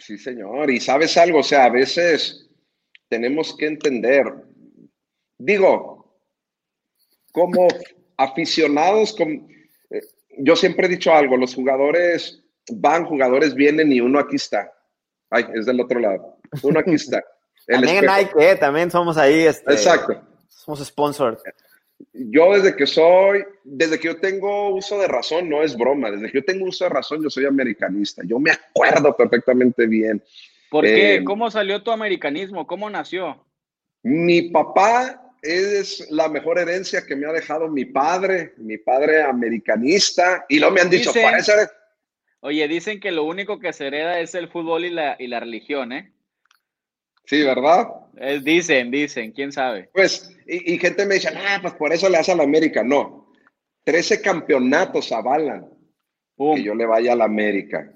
Sí, señor. Y sabes algo, o sea, a veces tenemos que entender. Digo, como aficionados, con, eh, yo siempre he dicho algo, los jugadores van, jugadores vienen y uno aquí está. Ay, es del otro lado. Uno aquí está. también en Nike, eh, también somos ahí. Este, Exacto. Somos sponsors. Yo desde que soy, desde que yo tengo uso de razón, no es broma, desde que yo tengo uso de razón, yo soy americanista. Yo me acuerdo perfectamente bien. ¿Por qué? Eh, ¿Cómo salió tu americanismo? ¿Cómo nació? Mi papá es la mejor herencia que me ha dejado mi padre, mi padre americanista, y luego me han dicho, dicen, Oye, dicen que lo único que se hereda es el fútbol y la, y la religión, ¿eh? Sí, ¿verdad? dicen, dicen, quién sabe. Pues, y, gente me dice, ah, pues por eso le hace a la América. No, 13 campeonatos avalan que yo le vaya a la América.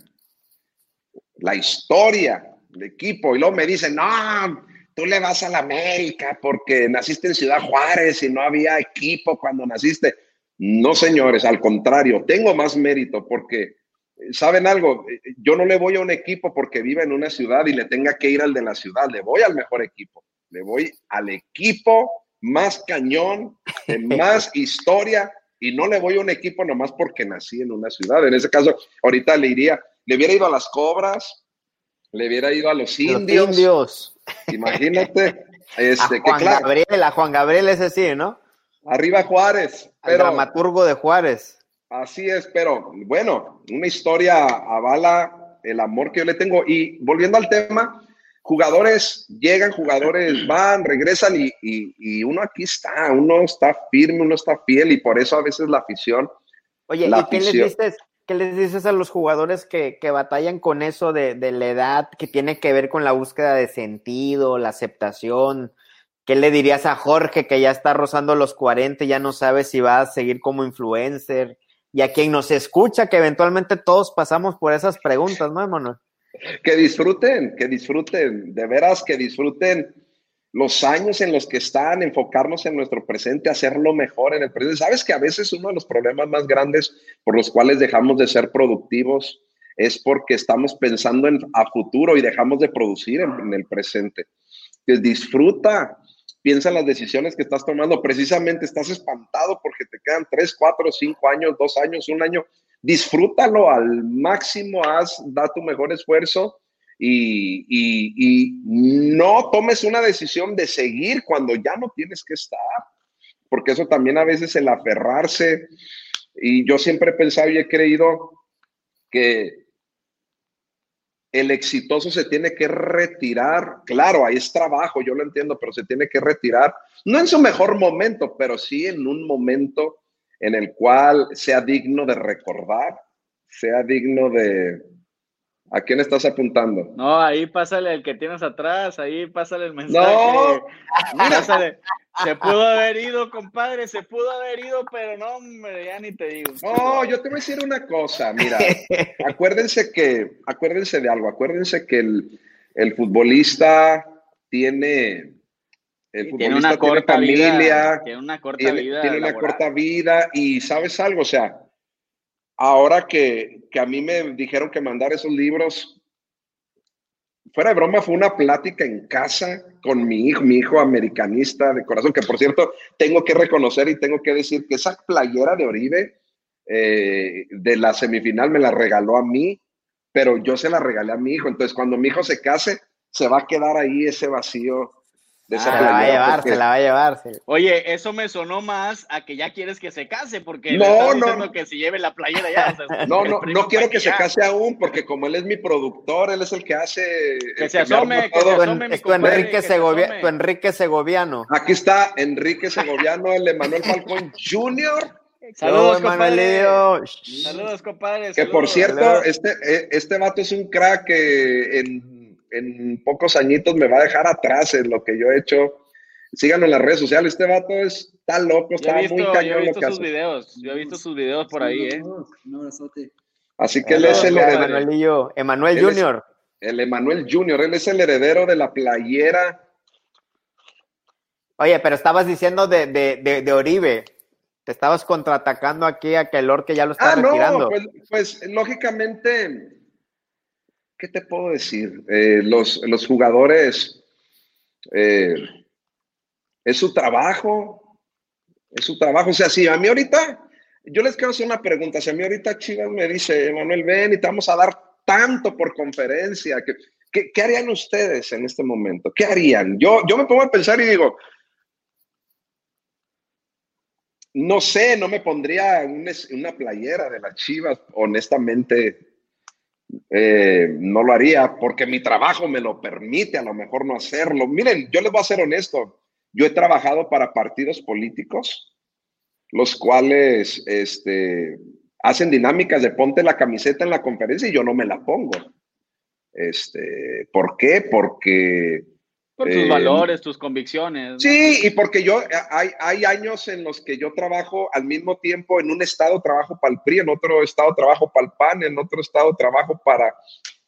La historia del equipo. Y luego me dicen, no, tú le vas a la América porque naciste en Ciudad Juárez y no había equipo cuando naciste. No, señores, al contrario, tengo más mérito porque ¿saben algo? Yo no le voy a un equipo porque vive en una ciudad y le tenga que ir al de la ciudad, le voy al mejor equipo, le voy al equipo más cañón, de más historia, y no le voy a un equipo nomás porque nací en una ciudad. En ese caso, ahorita le iría, le hubiera ido a las cobras, le hubiera ido a los indios. Los indios. Imagínate. Este, a Juan Gabriel, a Juan Gabriel ese sí, ¿no? Arriba Juárez. Pero, dramaturgo de Juárez. Así es, pero bueno, una historia avala el amor que yo le tengo. Y volviendo al tema, jugadores llegan, jugadores van, regresan y, uno aquí está, uno está firme, uno está fiel y por eso a veces la afición. Oye, ¿y qué les, dices, qué les dices a los jugadores que, batallan con eso de, de, la edad, que tiene que ver con la búsqueda de sentido, la aceptación? ¿Qué le dirías a Jorge que ya está rozando los 40 y ya no sabe si va a seguir como influencer? y a quien nos escucha, que eventualmente todos pasamos por esas preguntas, ¿no, hermano? Que disfruten, que disfruten, de veras que disfruten los años en los que están, enfocarnos en nuestro presente, hacerlo mejor en el presente. Sabes que a veces uno de los problemas más grandes por los cuales dejamos de ser productivos es porque estamos pensando en a futuro y dejamos de producir en, el presente. Que disfruta, piensa en las decisiones que estás tomando. Precisamente estás espantado porque te quedan tres, cuatro, cinco años, dos años, un año. Disfrútalo al máximo, haz, da tu mejor esfuerzo y, no tomes una decisión de seguir cuando ya no tienes que estar, porque eso también a veces el aferrarse. Y yo siempre he pensado y he creído que el exitoso se tiene que retirar. Claro, ahí es trabajo, yo lo entiendo, pero se tiene que retirar, no en su mejor momento, pero sí en un momento en el cual sea digno de recordar, sea digno de... ¿A quién estás apuntando? No, ahí pásale el que tienes atrás, ahí pásale el mensaje. No, pásale, se pudo haber ido, compadre, se pudo haber ido, pero no, ya ni te digo. No, yo te voy a decir una cosa, mira, acuérdense que, acuérdense de algo, acuérdense que el, futbolista tiene, el futbolista tiene una corta familia, vida, tiene una corta vida, tiene una corta vida y sabes algo, o sea, ahora que, que a mí me dijeron que mandar esos libros, fuera de broma, fue una plática en casa con mi hijo, mi hijo americanista de corazón, que por cierto, tengo que reconocer y tengo que decir que esa playera de Oribe eh, de la semifinal me la regaló a mí, pero yo se la regalé a mi hijo. Entonces, cuando mi hijo se case, se va a quedar ahí ese vacío de esa ah, se la va a llevar, se la va a llevar. Oye, eso me sonó más a que ya quieres que se case, porque no, no, que se lleve la playera ya. no, no, no quiero que se case aún, porque como él es mi productor, él es el que hace. Que se asome, que se asome. Tu, Enrique, tu Enrique Segoviano. Aquí está Enrique Segoviano, el Emanuel Falcón Jr. Saludos, compadre. Saludos, compadre. Que por cierto, este, eh, este vato es un crack que en en pocos añitos me va a dejar atrás en lo que yo he hecho. Síganlo en las redes sociales. Este vato está loco, está muy cañón. Yo he visto sus videos, yo he visto sus videos por ahí, ¿eh? Así que él es el heredero. Emanuel Junior. el Emanuel Junior, él es el heredero de la playera. Oye, pero estabas diciendo de, de, de, Oribe. Te estabas contraatacando aquí a Kelor que ya lo está ah, retirando. pues, pues lógicamente ¿qué te puedo decir? Eh, los, jugadores, eh, es su trabajo, es su trabajo. O sea, si a mí ahorita, yo les quiero hacer una pregunta, si a mí ahorita Chivas me dice, Manuel, ven y te vamos a dar tanto por conferencia, ¿qué, qué, harían ustedes en este momento? ¿Qué harían? Yo, yo me pongo a pensar y digo, no sé, no me pondría una, playera de las Chivas, honestamente. Eh, no lo haría porque mi trabajo me lo permite a lo mejor no hacerlo. Miren, yo les voy a ser honesto. Yo he trabajado para partidos políticos, los cuales este, hacen dinámicas de ponte la camiseta en la conferencia y yo no me la pongo. Este, ¿Por qué? Porque por tus eh, valores, tus convicciones. Sí, y porque yo, hay, hay años en los que yo trabajo al mismo tiempo, en un estado trabajo para el PRI, en otro estado trabajo para el PAN, en otro estado trabajo para...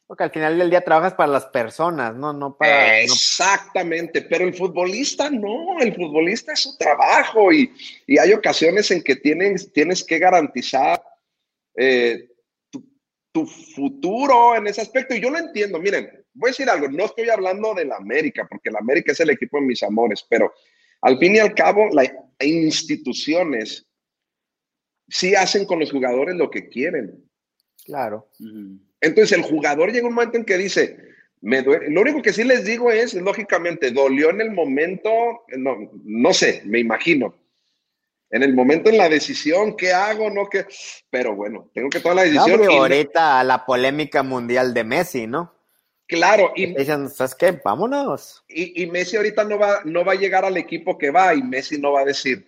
Porque al final del día trabajas para las personas, no, no para... Exactamente, pero el futbolista no, el futbolista es su trabajo y, y hay ocasiones en que tienes, tienes que garantizar eh, tu, tu futuro en ese aspecto y yo lo entiendo, miren, voy a decir algo, no estoy hablando de la América, porque la América es el equipo de mis amores, pero al fin y al cabo, las instituciones sí hacen con los jugadores lo que quieren. Claro. Entonces el jugador llega un momento en que dice, me duele. Lo único que sí les digo es, lógicamente, dolió en el momento, no, no sé, me imagino. En el momento en la decisión, ¿qué hago? No, que, pero bueno, tengo que tomar la decisión. Ahorita la polémica mundial de Messi, ¿no? Claro, y dicen, ¿sabes qué? Vámonos. Y, Messi ahorita no va, no va a llegar al equipo que va y Messi no va a decir,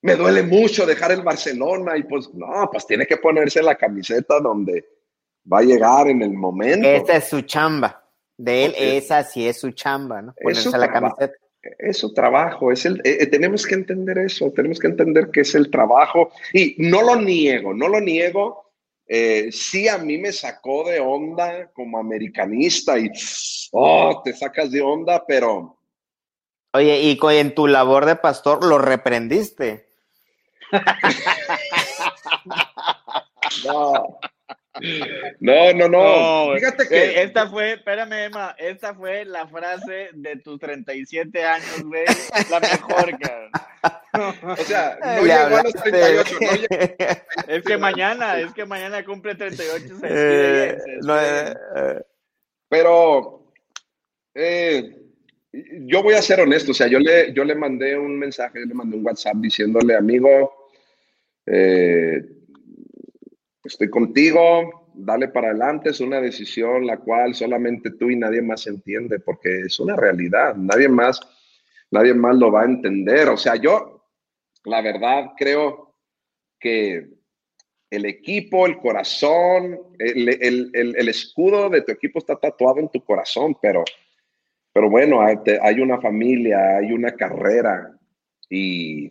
me duele mucho dejar el Barcelona y pues no, pues tiene que ponerse la camiseta donde va a llegar en el momento. Esa es su chamba. De él, esa sí es su chamba, ¿no? Ponerse la camiseta. Es su trabajo, es el, eh, eh, tenemos que entender eso, tenemos que entender que es el trabajo y no lo niego, no lo niego, eh, sí a mí me sacó de onda como americanista y, oh, te sacas de onda, pero... Oye, y en tu labor de pastor lo reprendiste. no. No, no, no. Fíjate que. Eh, esta fue, espérame, Emma, esta fue la frase de tus 37 años, güey. La mejor, cabrón. O sea, no llegó a los 38. Es que mañana, es que mañana cumple 38. Eh, eh, pero yo voy a ser honesto, o sea, yo le, yo le mandé un mensaje, le mandé un WhatsApp diciéndole, amigo, estoy contigo, dale para adelante, es una decisión la cual solamente tú y nadie más entiende, porque es una realidad, nadie más, nadie más lo va a entender. O sea, yo, la verdad, creo que el equipo, el corazón, el, escudo de tu equipo está tatuado en tu corazón, pero, pero bueno, hay una familia, hay una carrera y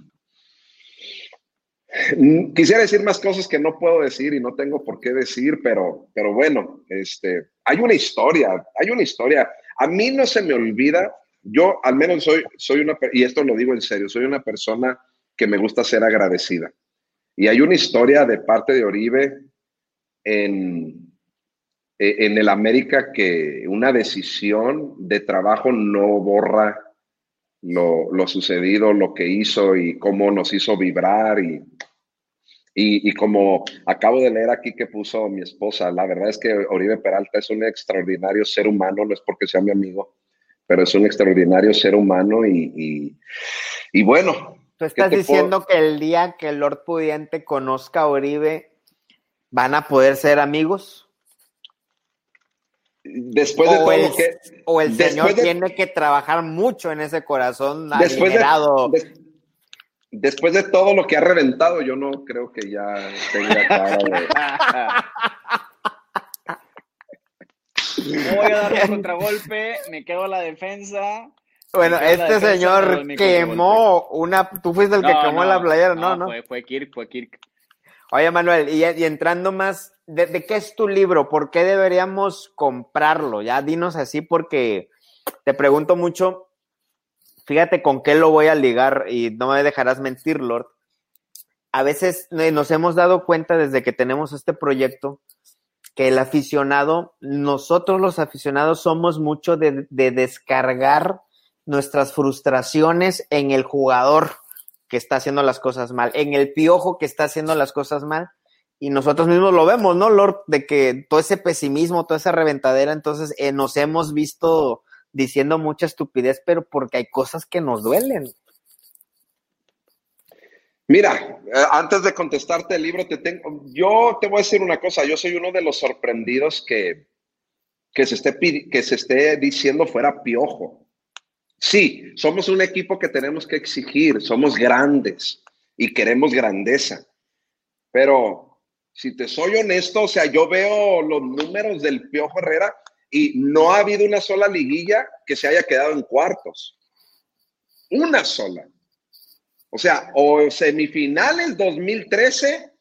Quisiera decir más cosas que no puedo decir y no tengo por qué decir, pero, pero bueno, este, hay una historia, hay una historia. A mí no se me olvida, yo al menos soy, soy una, y esto lo digo en serio, soy una persona que me gusta ser agradecida. Y hay una historia de parte de Oribe en, en el América que una decisión de trabajo no borra lo, lo, sucedido, lo que hizo y cómo nos hizo vibrar y, y, y, como acabo de leer aquí que puso mi esposa, la verdad es que Oribe Peralta es un extraordinario ser humano, no es porque sea mi amigo, pero es un extraordinario ser humano y, y, y bueno. Tú estás diciendo que el día que el Lord Pudiente conozca a Oribe, ¿van a poder ser amigos? Después de todo el, que o el señor tiene que trabajar mucho en ese corazón después de, después de todo lo que ha reventado yo no creo que ya tenga cara de voy a dar un contragolpe me quedo a la defensa bueno, este señor quemó una. Tú fuiste el que quemó la playera, ¿no? No, Fue, fue Kirk, fue Kirk. Oye, Manuel, y, entrando más, ¿de, qué es tu libro? ¿Por qué deberíamos comprarlo? Ya dinos así porque te pregunto mucho, fíjate con qué lo voy a ligar y no me dejarás mentir, Lord. A veces nos hemos dado cuenta desde que tenemos este proyecto que el aficionado, nosotros los aficionados somos mucho de, de descargar nuestras frustraciones en el jugador que está haciendo las cosas mal, en el piojo que está haciendo las cosas mal. Y nosotros mismos lo vemos, ¿no, Lord? De que todo ese pesimismo, toda esa reventadera, entonces eh, nos hemos visto diciendo mucha estupidez, pero porque hay cosas que nos duelen. Mira, eh, antes de contestarte el libro, te tengo, yo te voy a decir una cosa, yo soy uno de los sorprendidos que, que, se, esté, que se esté diciendo fuera piojo. Sí, somos un equipo que tenemos que exigir, somos grandes y queremos grandeza, pero si te soy honesto, o sea, yo veo los números del Piojo Herrera y no ha habido una sola liguilla que se haya quedado en cuartos. Una sola. O sea, o semifinales 2013,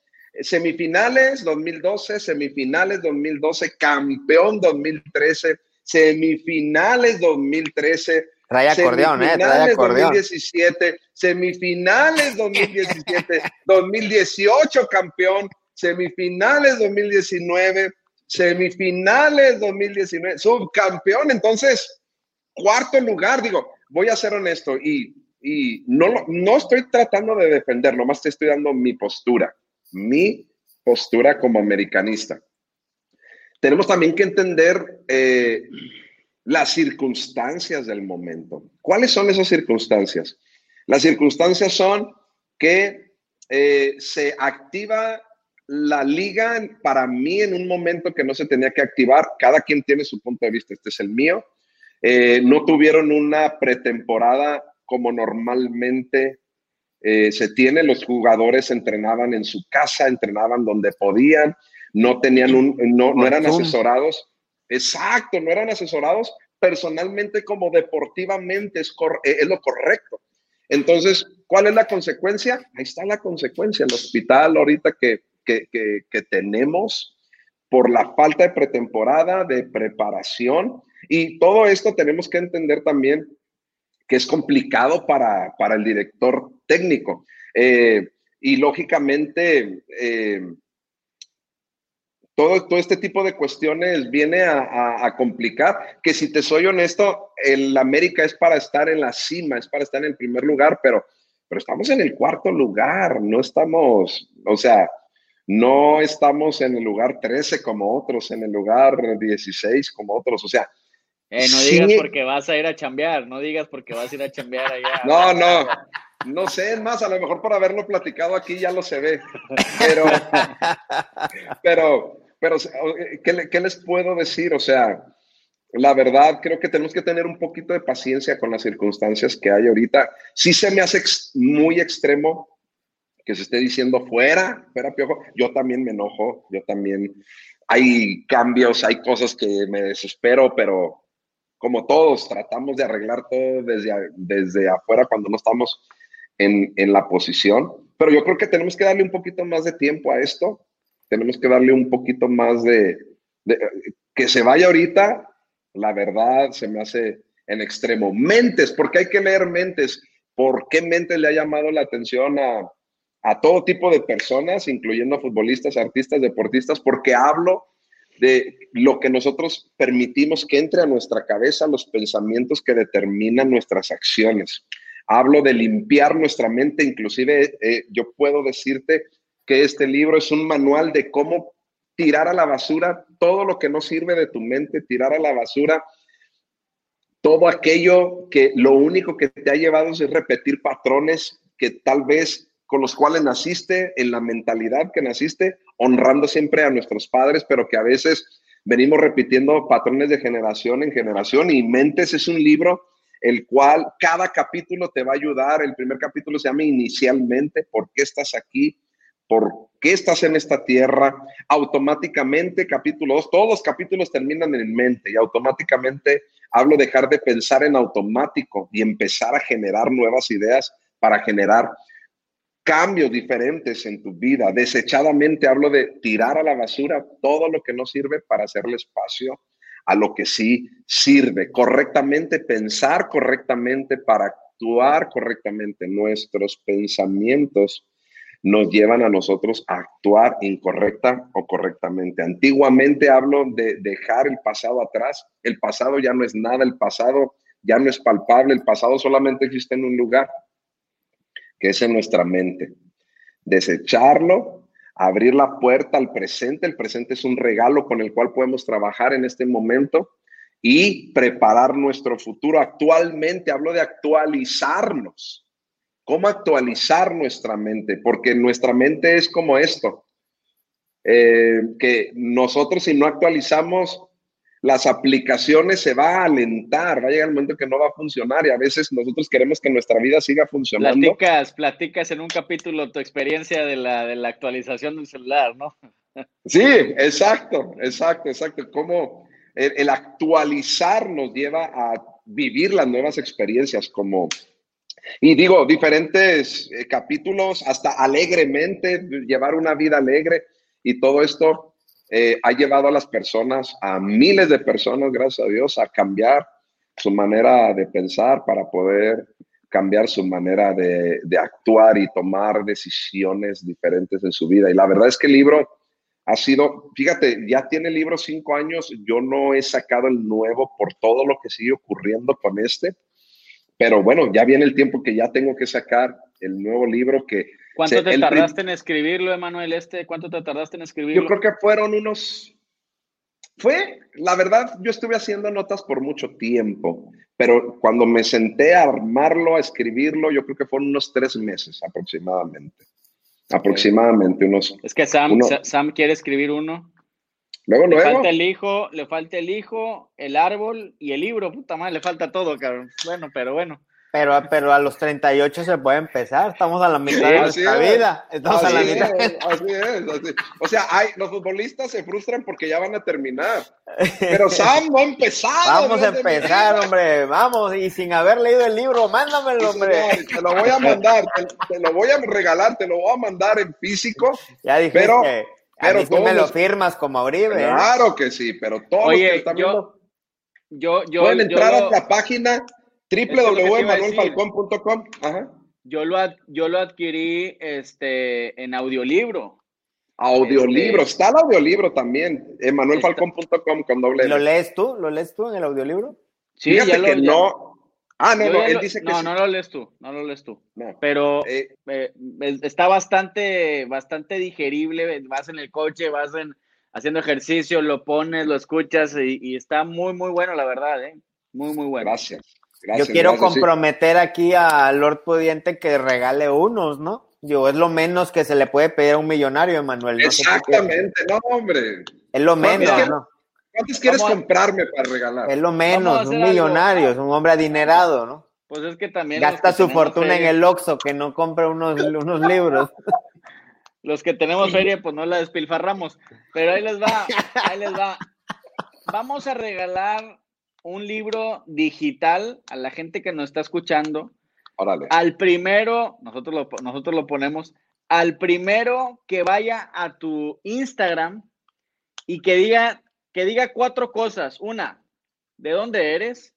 semifinales 2012, semifinales 2012, campeón 2013, semifinales 2013. Trae acordeón, eh, trae acordeón. 2017, semifinales 2017, 2018 campeón, semifinales 2019, semifinales 2019, subcampeón, entonces, cuarto lugar, digo, voy a ser honesto y, y no, no estoy tratando de defender, nomás te estoy dando mi postura, mi postura como americanista. Tenemos también que entender eh, las circunstancias del momento. ¿Cuáles son esas circunstancias? Las circunstancias son que eh, se activa la liga para mí en un momento que no se tenía que activar. Cada quien tiene su punto de vista. Este es el mío. Eh, no tuvieron una pretemporada como normalmente eh, se tiene. Los jugadores entrenaban en su casa, entrenaban donde podían, no tenían un, no, no eran asesorados. Exacto, no eran asesorados personalmente como deportivamente es, es lo correcto. Entonces, ¿cuál es la consecuencia? Ahí está la consecuencia. El hospital ahorita que que, tenemos por la falta de pretemporada, de preparación. Y todo esto tenemos que entender también que es complicado para, el director técnico. Eh, y lógicamente, eh, todo, todo, este tipo de cuestiones viene a, complicar, que si te soy honesto, el América es para estar en la cima, es para estar en el primer lugar, pero, pero estamos en el cuarto lugar, no estamos, o sea, no estamos en el lugar 13 como otros, en el lugar 16 como otros, o sea. Eh, no digas porque vas a ir a chambear, no digas porque vas a ir a chambear allá. No, no, no sé, más, a lo mejor por haberlo platicado aquí ya lo se ve, pero, pero, pero, ¿qué, ¿qué les puedo decir? O sea, la verdad, creo que tenemos que tener un poquito de paciencia con las circunstancias que hay ahorita. Sí se me hace muy extremo que se esté diciendo fuera, fuera piojo, yo también me enojo, yo también hay cambios, hay cosas que me desespero, pero como todos tratamos de arreglar todo desde, desde afuera cuando no estamos en, en la posición, pero yo creo que tenemos que darle un poquito más de tiempo a esto, tenemos que darle un poquito más de, que se vaya ahorita, la verdad se me hace en extremo. Mentes, porque hay que leer mentes. ¿Por qué Mentes le ha llamado la atención a, a todo tipo de personas, incluyendo futbolistas, artistas, deportistas, porque hablo de lo que nosotros permitimos que entre a nuestra cabeza, los pensamientos que determinan nuestras acciones. Hablo de limpiar nuestra mente, inclusive eh, yo puedo decirte que este libro es un manual de cómo tirar a la basura todo lo que no sirve de tu mente, tirar a la basura todo aquello que lo único que te ha llevado es repetir patrones que tal vez con los cuales naciste, en la mentalidad que naciste, honrando siempre a nuestros padres, pero que a veces venimos repitiendo patrones de generación en generación y Mentes es un libro el cual cada capítulo te va a ayudar. El primer capítulo se llama Inicialmente, ¿por qué estás aquí? ¿Por qué estás en esta tierra? Automáticamente, capítulo 2, todos los capítulos terminan en mente y automáticamente hablo de dejar de pensar en automático y empezar a generar nuevas ideas para generar cambios diferentes en tu vida. Desechadamente hablo de tirar a la basura todo lo que no sirve para hacerle espacio a lo que sí sirve. Correctamente, pensar correctamente para actuar correctamente. Nuestros pensamientos nos llevan a nosotros a actuar incorrecta o correctamente. Antiguamente hablo de dejar el pasado atrás. El pasado ya no es nada, el pasado ya no es palpable, el pasado solamente existe en un lugar que es en nuestra mente. Desecharlo, abrir la puerta al presente. El presente es un regalo con el cual podemos trabajar en este momento y preparar nuestro futuro. Actualmente hablo de actualizarnos. ¿Cómo actualizar nuestra mente? Porque nuestra mente es como esto, eh, que nosotros si no actualizamos las aplicaciones se va a alentar, va a llegar el momento que no va a funcionar y a veces nosotros queremos que nuestra vida siga funcionando. Platicas, platicas en un capítulo tu experiencia de la, de la actualización del celular, ¿no? Sí, exacto, exacto, exacto. Cómo el, actualizar nos lleva a vivir las nuevas experiencias como, y digo, diferentes eh, capítulos, hasta alegremente, llevar una vida alegre y todo esto eh, ha llevado a las personas, a miles de personas, gracias a Dios, a cambiar su manera de pensar para poder cambiar su manera de, de, actuar y tomar decisiones diferentes en su vida. Y la verdad es que el libro ha sido, fíjate, ya tiene el libro cinco años, yo no he sacado el nuevo por todo lo que sigue ocurriendo con este, pero bueno, ya viene el tiempo que ya tengo que sacar el nuevo libro que ¿Cuánto te tardaste en escribirlo, Emanuel? Este, ¿Cuánto te tardaste en escribirlo? Yo creo que fueron unos. Fue, la verdad, yo estuve haciendo notas por mucho tiempo, pero cuando me senté a armarlo, a escribirlo, yo creo que fueron unos tres meses aproximadamente. Aproximadamente unos. Es que Sam, Sam quiere escribir uno. Luego, le luego. falta el hijo, le falta el hijo, el árbol y el libro. Puta madre, le falta todo, cabrón. Bueno, pero bueno. Pero, pero a los 38 se puede empezar, estamos a la mitad de nuestra vida. Estamos así a la mitad. Es, así es, así. O sea, hay, los futbolistas se frustran porque ya van a terminar. Pero Sam no ha empezado. Vamos a empezar, hombre, vamos, y sin haber leído el libro, mándamelo, hombre. te lo voy a mandar, te, te, lo voy a regalar, te lo voy a mandar en físico. Ya dijiste, pero, pero tú me lo firmas como Uribe. Claro que sí, pero todos Oye, los que están yo, viendo, yo, yo, pueden entrar yo, a la página www.manuelfalcón.com. Yo lo, ad, yo lo adquirí este, en audiolibro. Audiolibro, este, está el audiolibro también, emanuelfalcón.com con doble ¿Lo lees tú? ¿Lo lees tú en el audiolibro? Sí, Fíjate ya lo, que ya, no. Ah, no, no, él lo, dice que No, sí. no lo lees tú, no lo lees tú. No. Pero eh, eh, está bastante, bastante digerible, vas en el coche, vas en, haciendo ejercicio, lo pones, lo escuchas y, y está muy, muy bueno, la verdad, ¿eh? Muy, muy bueno. Gracias. Gracias, Yo quiero gracias, comprometer sí. aquí a Lord Pudiente que regale unos, ¿no? Yo, es lo menos que se le puede pedir a un millonario, Emanuel. Exactamente, no, hombre. Es lo menos, ¿Cuántos, ¿no? ¿Cuántos quieres comprarme para regalar? Es lo menos, un millonario, algo. es un hombre adinerado, ¿no? Pues es que también. Gasta su fortuna feria. en el Oxxo, que no compre unos, unos libros. Los que tenemos feria, pues no la despilfarramos. Pero ahí les va, ahí les va. Vamos a regalar un libro digital a la gente que nos está escuchando. Órale. Al primero, nosotros lo, nosotros lo ponemos, al primero que vaya a tu Instagram y que diga, que diga cuatro cosas. Una, ¿de dónde eres?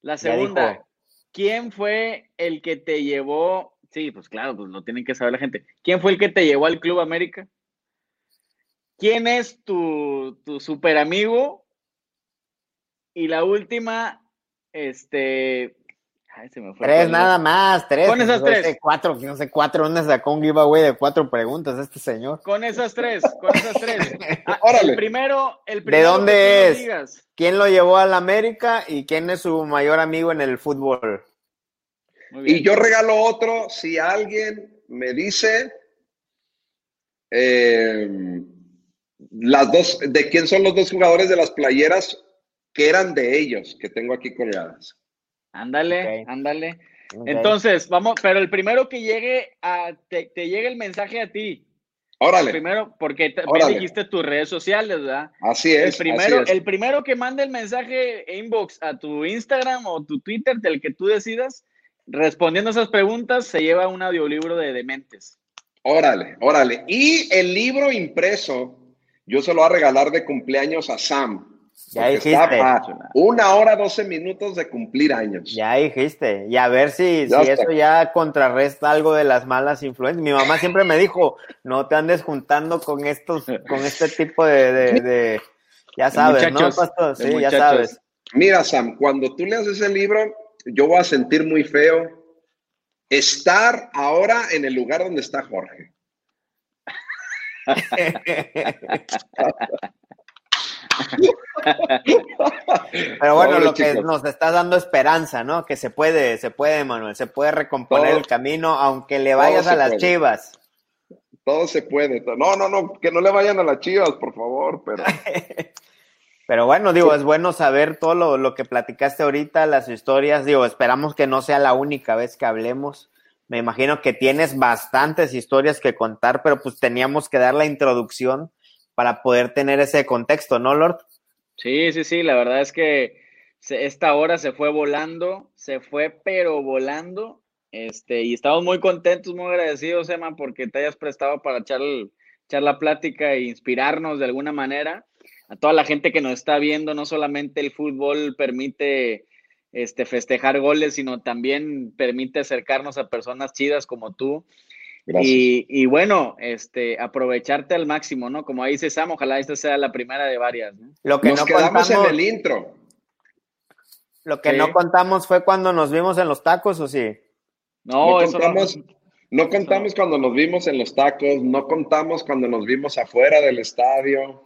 La segunda, ¿quién fue el que te llevó? Sí, pues claro, pues lo tienen que saber la gente. ¿Quién fue el que te llevó al Club América? ¿Quién es tu, tu super amigo y la última, este. Ay, se me fue tres nada más, tres. Con esas tres. Cuatro, no sé cuatro, ¿dónde sacó un giveaway de cuatro preguntas este señor? Con esas tres, con esas tres. Órale. El primero, el primero. ¿De dónde es? ¿Quién lo llevó a la América y quién es su mayor amigo en el fútbol? Y yo regalo otro si alguien me dice eh, las dos, de quién son los dos jugadores de las playeras que eran de ellos, que tengo aquí colgadas. Ándale, okay. ándale. Okay. Entonces, vamos, pero el primero que llegue a, te, te llegue el mensaje a ti. Órale. El primero, porque también Órale. dijiste tus redes sociales, ¿verdad? Así es. El primero, así es. el primero que mande el mensaje inbox a tu Instagram o tu Twitter, del que tú decidas, respondiendo esas preguntas, se lleva un audiolibro de dementes. Órale, órale. Y el libro impreso, yo se lo voy a regalar de cumpleaños a Sam. Ya dijiste. Una hora, doce minutos de cumplir años. Ya dijiste. Y a ver si, si eso ya contrarresta algo de las malas influencias. Mi mamá siempre me dijo, no te andes juntando con estos, con este tipo de, de, de ya sabes, ¿no, Pastor? Sí, ya sabes. Mira, Sam, cuando tú leas ese libro, yo voy a sentir muy feo estar ahora en el lugar donde está Jorge. Pero bueno, lo que nos está dando esperanza, ¿no? Que se puede, se puede, Manuel, se puede recomponer el camino aunque le vayas a las chivas. Todo se puede. No, no, no, que no le vayan a las chivas, por favor, pero. pero bueno, digo, es bueno saber todo lo, lo, que platicaste ahorita, las historias. Digo, esperamos que no sea la única vez que hablemos. Me imagino que tienes bastantes historias que contar, pero pues teníamos que dar la introducción para poder tener ese contexto, ¿no, Lord? Sí, sí, sí, la verdad es que esta hora se fue volando, se fue pero volando, este, y estamos muy contentos, muy agradecidos, Emma, porque te hayas prestado para echar, echar la plática e inspirarnos de alguna manera. A toda la gente que nos está viendo, no solamente el fútbol permite este, festejar goles, sino también permite acercarnos a personas chidas como tú y, bueno, este, aprovecharte al máximo, ¿no? Como ahí dice Sam, ojalá esta sea la primera de varias, ¿no? Lo que nos no quedamos en el intro. Lo que no contamos fue cuando nos vimos en los tacos, ¿o sí? No, no contamos, no, contamos cuando nos vimos en los tacos, no contamos cuando nos vimos afuera del estadio.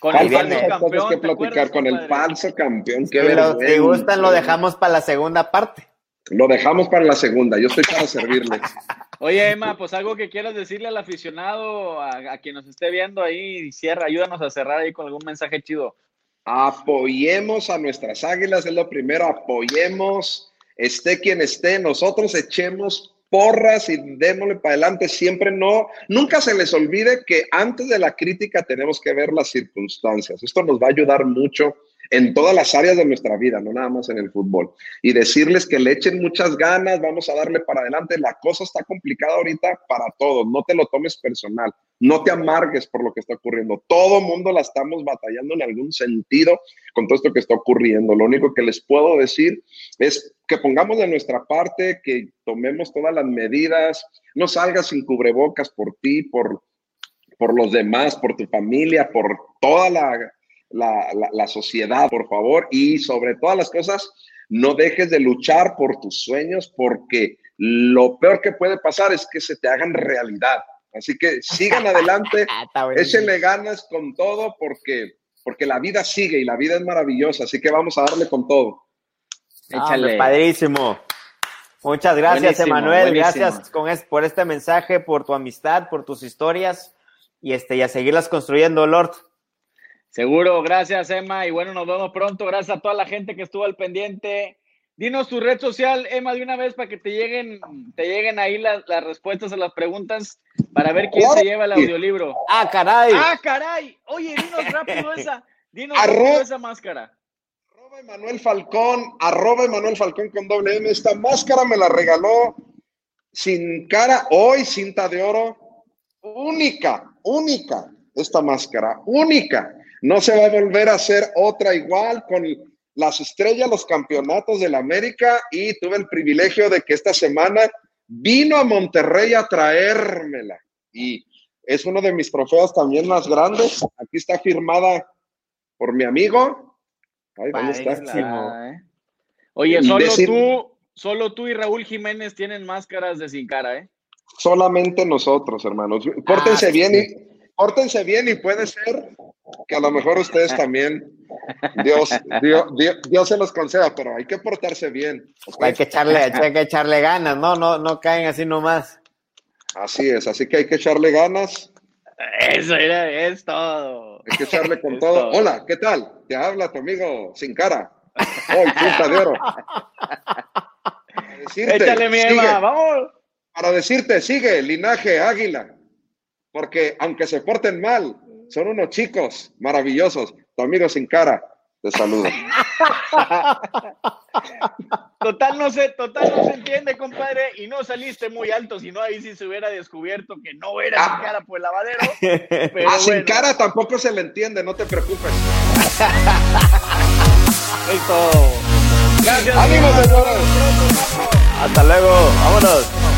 Con el falso campeón, que platicar con el falso campeón. Que si gustan, lo dejamos para la segunda parte. Lo dejamos para la segunda, yo estoy para servirles. Oye, Emma, pues algo que quieras decirle al aficionado, a, quien nos esté viendo ahí, cierra, ayúdanos a cerrar ahí con algún mensaje chido. Apoyemos a nuestras águilas, es lo primero, apoyemos, esté quien esté, nosotros echemos porras y démosle para adelante, siempre no, nunca se les olvide que antes de la crítica tenemos que ver las circunstancias, esto nos va a ayudar mucho en todas las áreas de nuestra vida, no nada más en el fútbol. Y decirles que le echen muchas ganas, vamos a darle para adelante. La cosa está complicada ahorita para todos, no te lo tomes personal, no te amargues por lo que está ocurriendo. Todo mundo la estamos batallando en algún sentido con todo esto que está ocurriendo. Lo único que les puedo decir es que pongamos de nuestra parte, que tomemos todas las medidas, no salgas sin cubrebocas por ti, por, por los demás, por tu familia, por toda la la, sociedad, por favor, y sobre todas las cosas, no dejes de luchar por tus sueños porque lo peor que puede pasar es que se te hagan realidad. Así que sigan adelante, échenle ganas con todo porque, porque la vida sigue y la vida es maravillosa, así que vamos a darle con todo. Échale. padrísimo. Muchas gracias, Emanuel. Gracias con por este mensaje, por tu amistad, por tus historias y, este, y a seguirlas construyendo, Lord. Seguro, gracias Emma. Y bueno, nos vemos pronto. Gracias a toda la gente que estuvo al pendiente. Dinos tu red social, Emma, de una vez para que te lleguen, te lleguen ahí las, respuestas a las preguntas para ver quién se lleva el audiolibro. ¡Ah, caray! ¡Ah, caray! Oye, dinos rápido esa, dinos rápido esa máscara. Arroba Emanuel Falcón, arroba Emanuel Falcón con doble M. Esta máscara me la regaló sin cara, hoy cinta de oro. Única, única, esta máscara, única. No se va a volver a hacer otra igual con las estrellas, los campeonatos de la América y tuve el privilegio de que esta semana vino a Monterrey a traérmela y es uno de mis trofeos también más grandes. Aquí está firmada por mi amigo. Ahí, está? ¿eh? Oye, solo tú, solo tú y Raúl Jiménez tienen máscaras de sin cara, ¿eh? Solamente nosotros, hermanos. Pórtense ah, bien y pórtense bien y puede ser que a lo mejor ustedes también, Dios, Dios, se los conceda, pero hay que portarse bien. Hay, que echarle, hay que echarle ganas, ¿no? No, no caen así nomás. Así es, así que hay que echarle ganas. Eso era, es todo. Hay que echarle con todo. Hola, ¿qué tal? Te habla tu amigo sin cara. Hoy, punta de oro. Échale mi vamos. Para decirte, sigue, linaje águila. Porque aunque se porten mal, son unos chicos maravillosos. Tu amigo sin cara, te saludo. Total no se, total no se entiende, compadre, y no saliste muy alto, si no ahí sí se hubiera descubierto que no era sin ah. cara por el lavadero. Pero ah, sin cara tampoco se le entiende, no te preocupes. Listo. Gracias. Ánimo, señores. Hasta luego. Vámonos.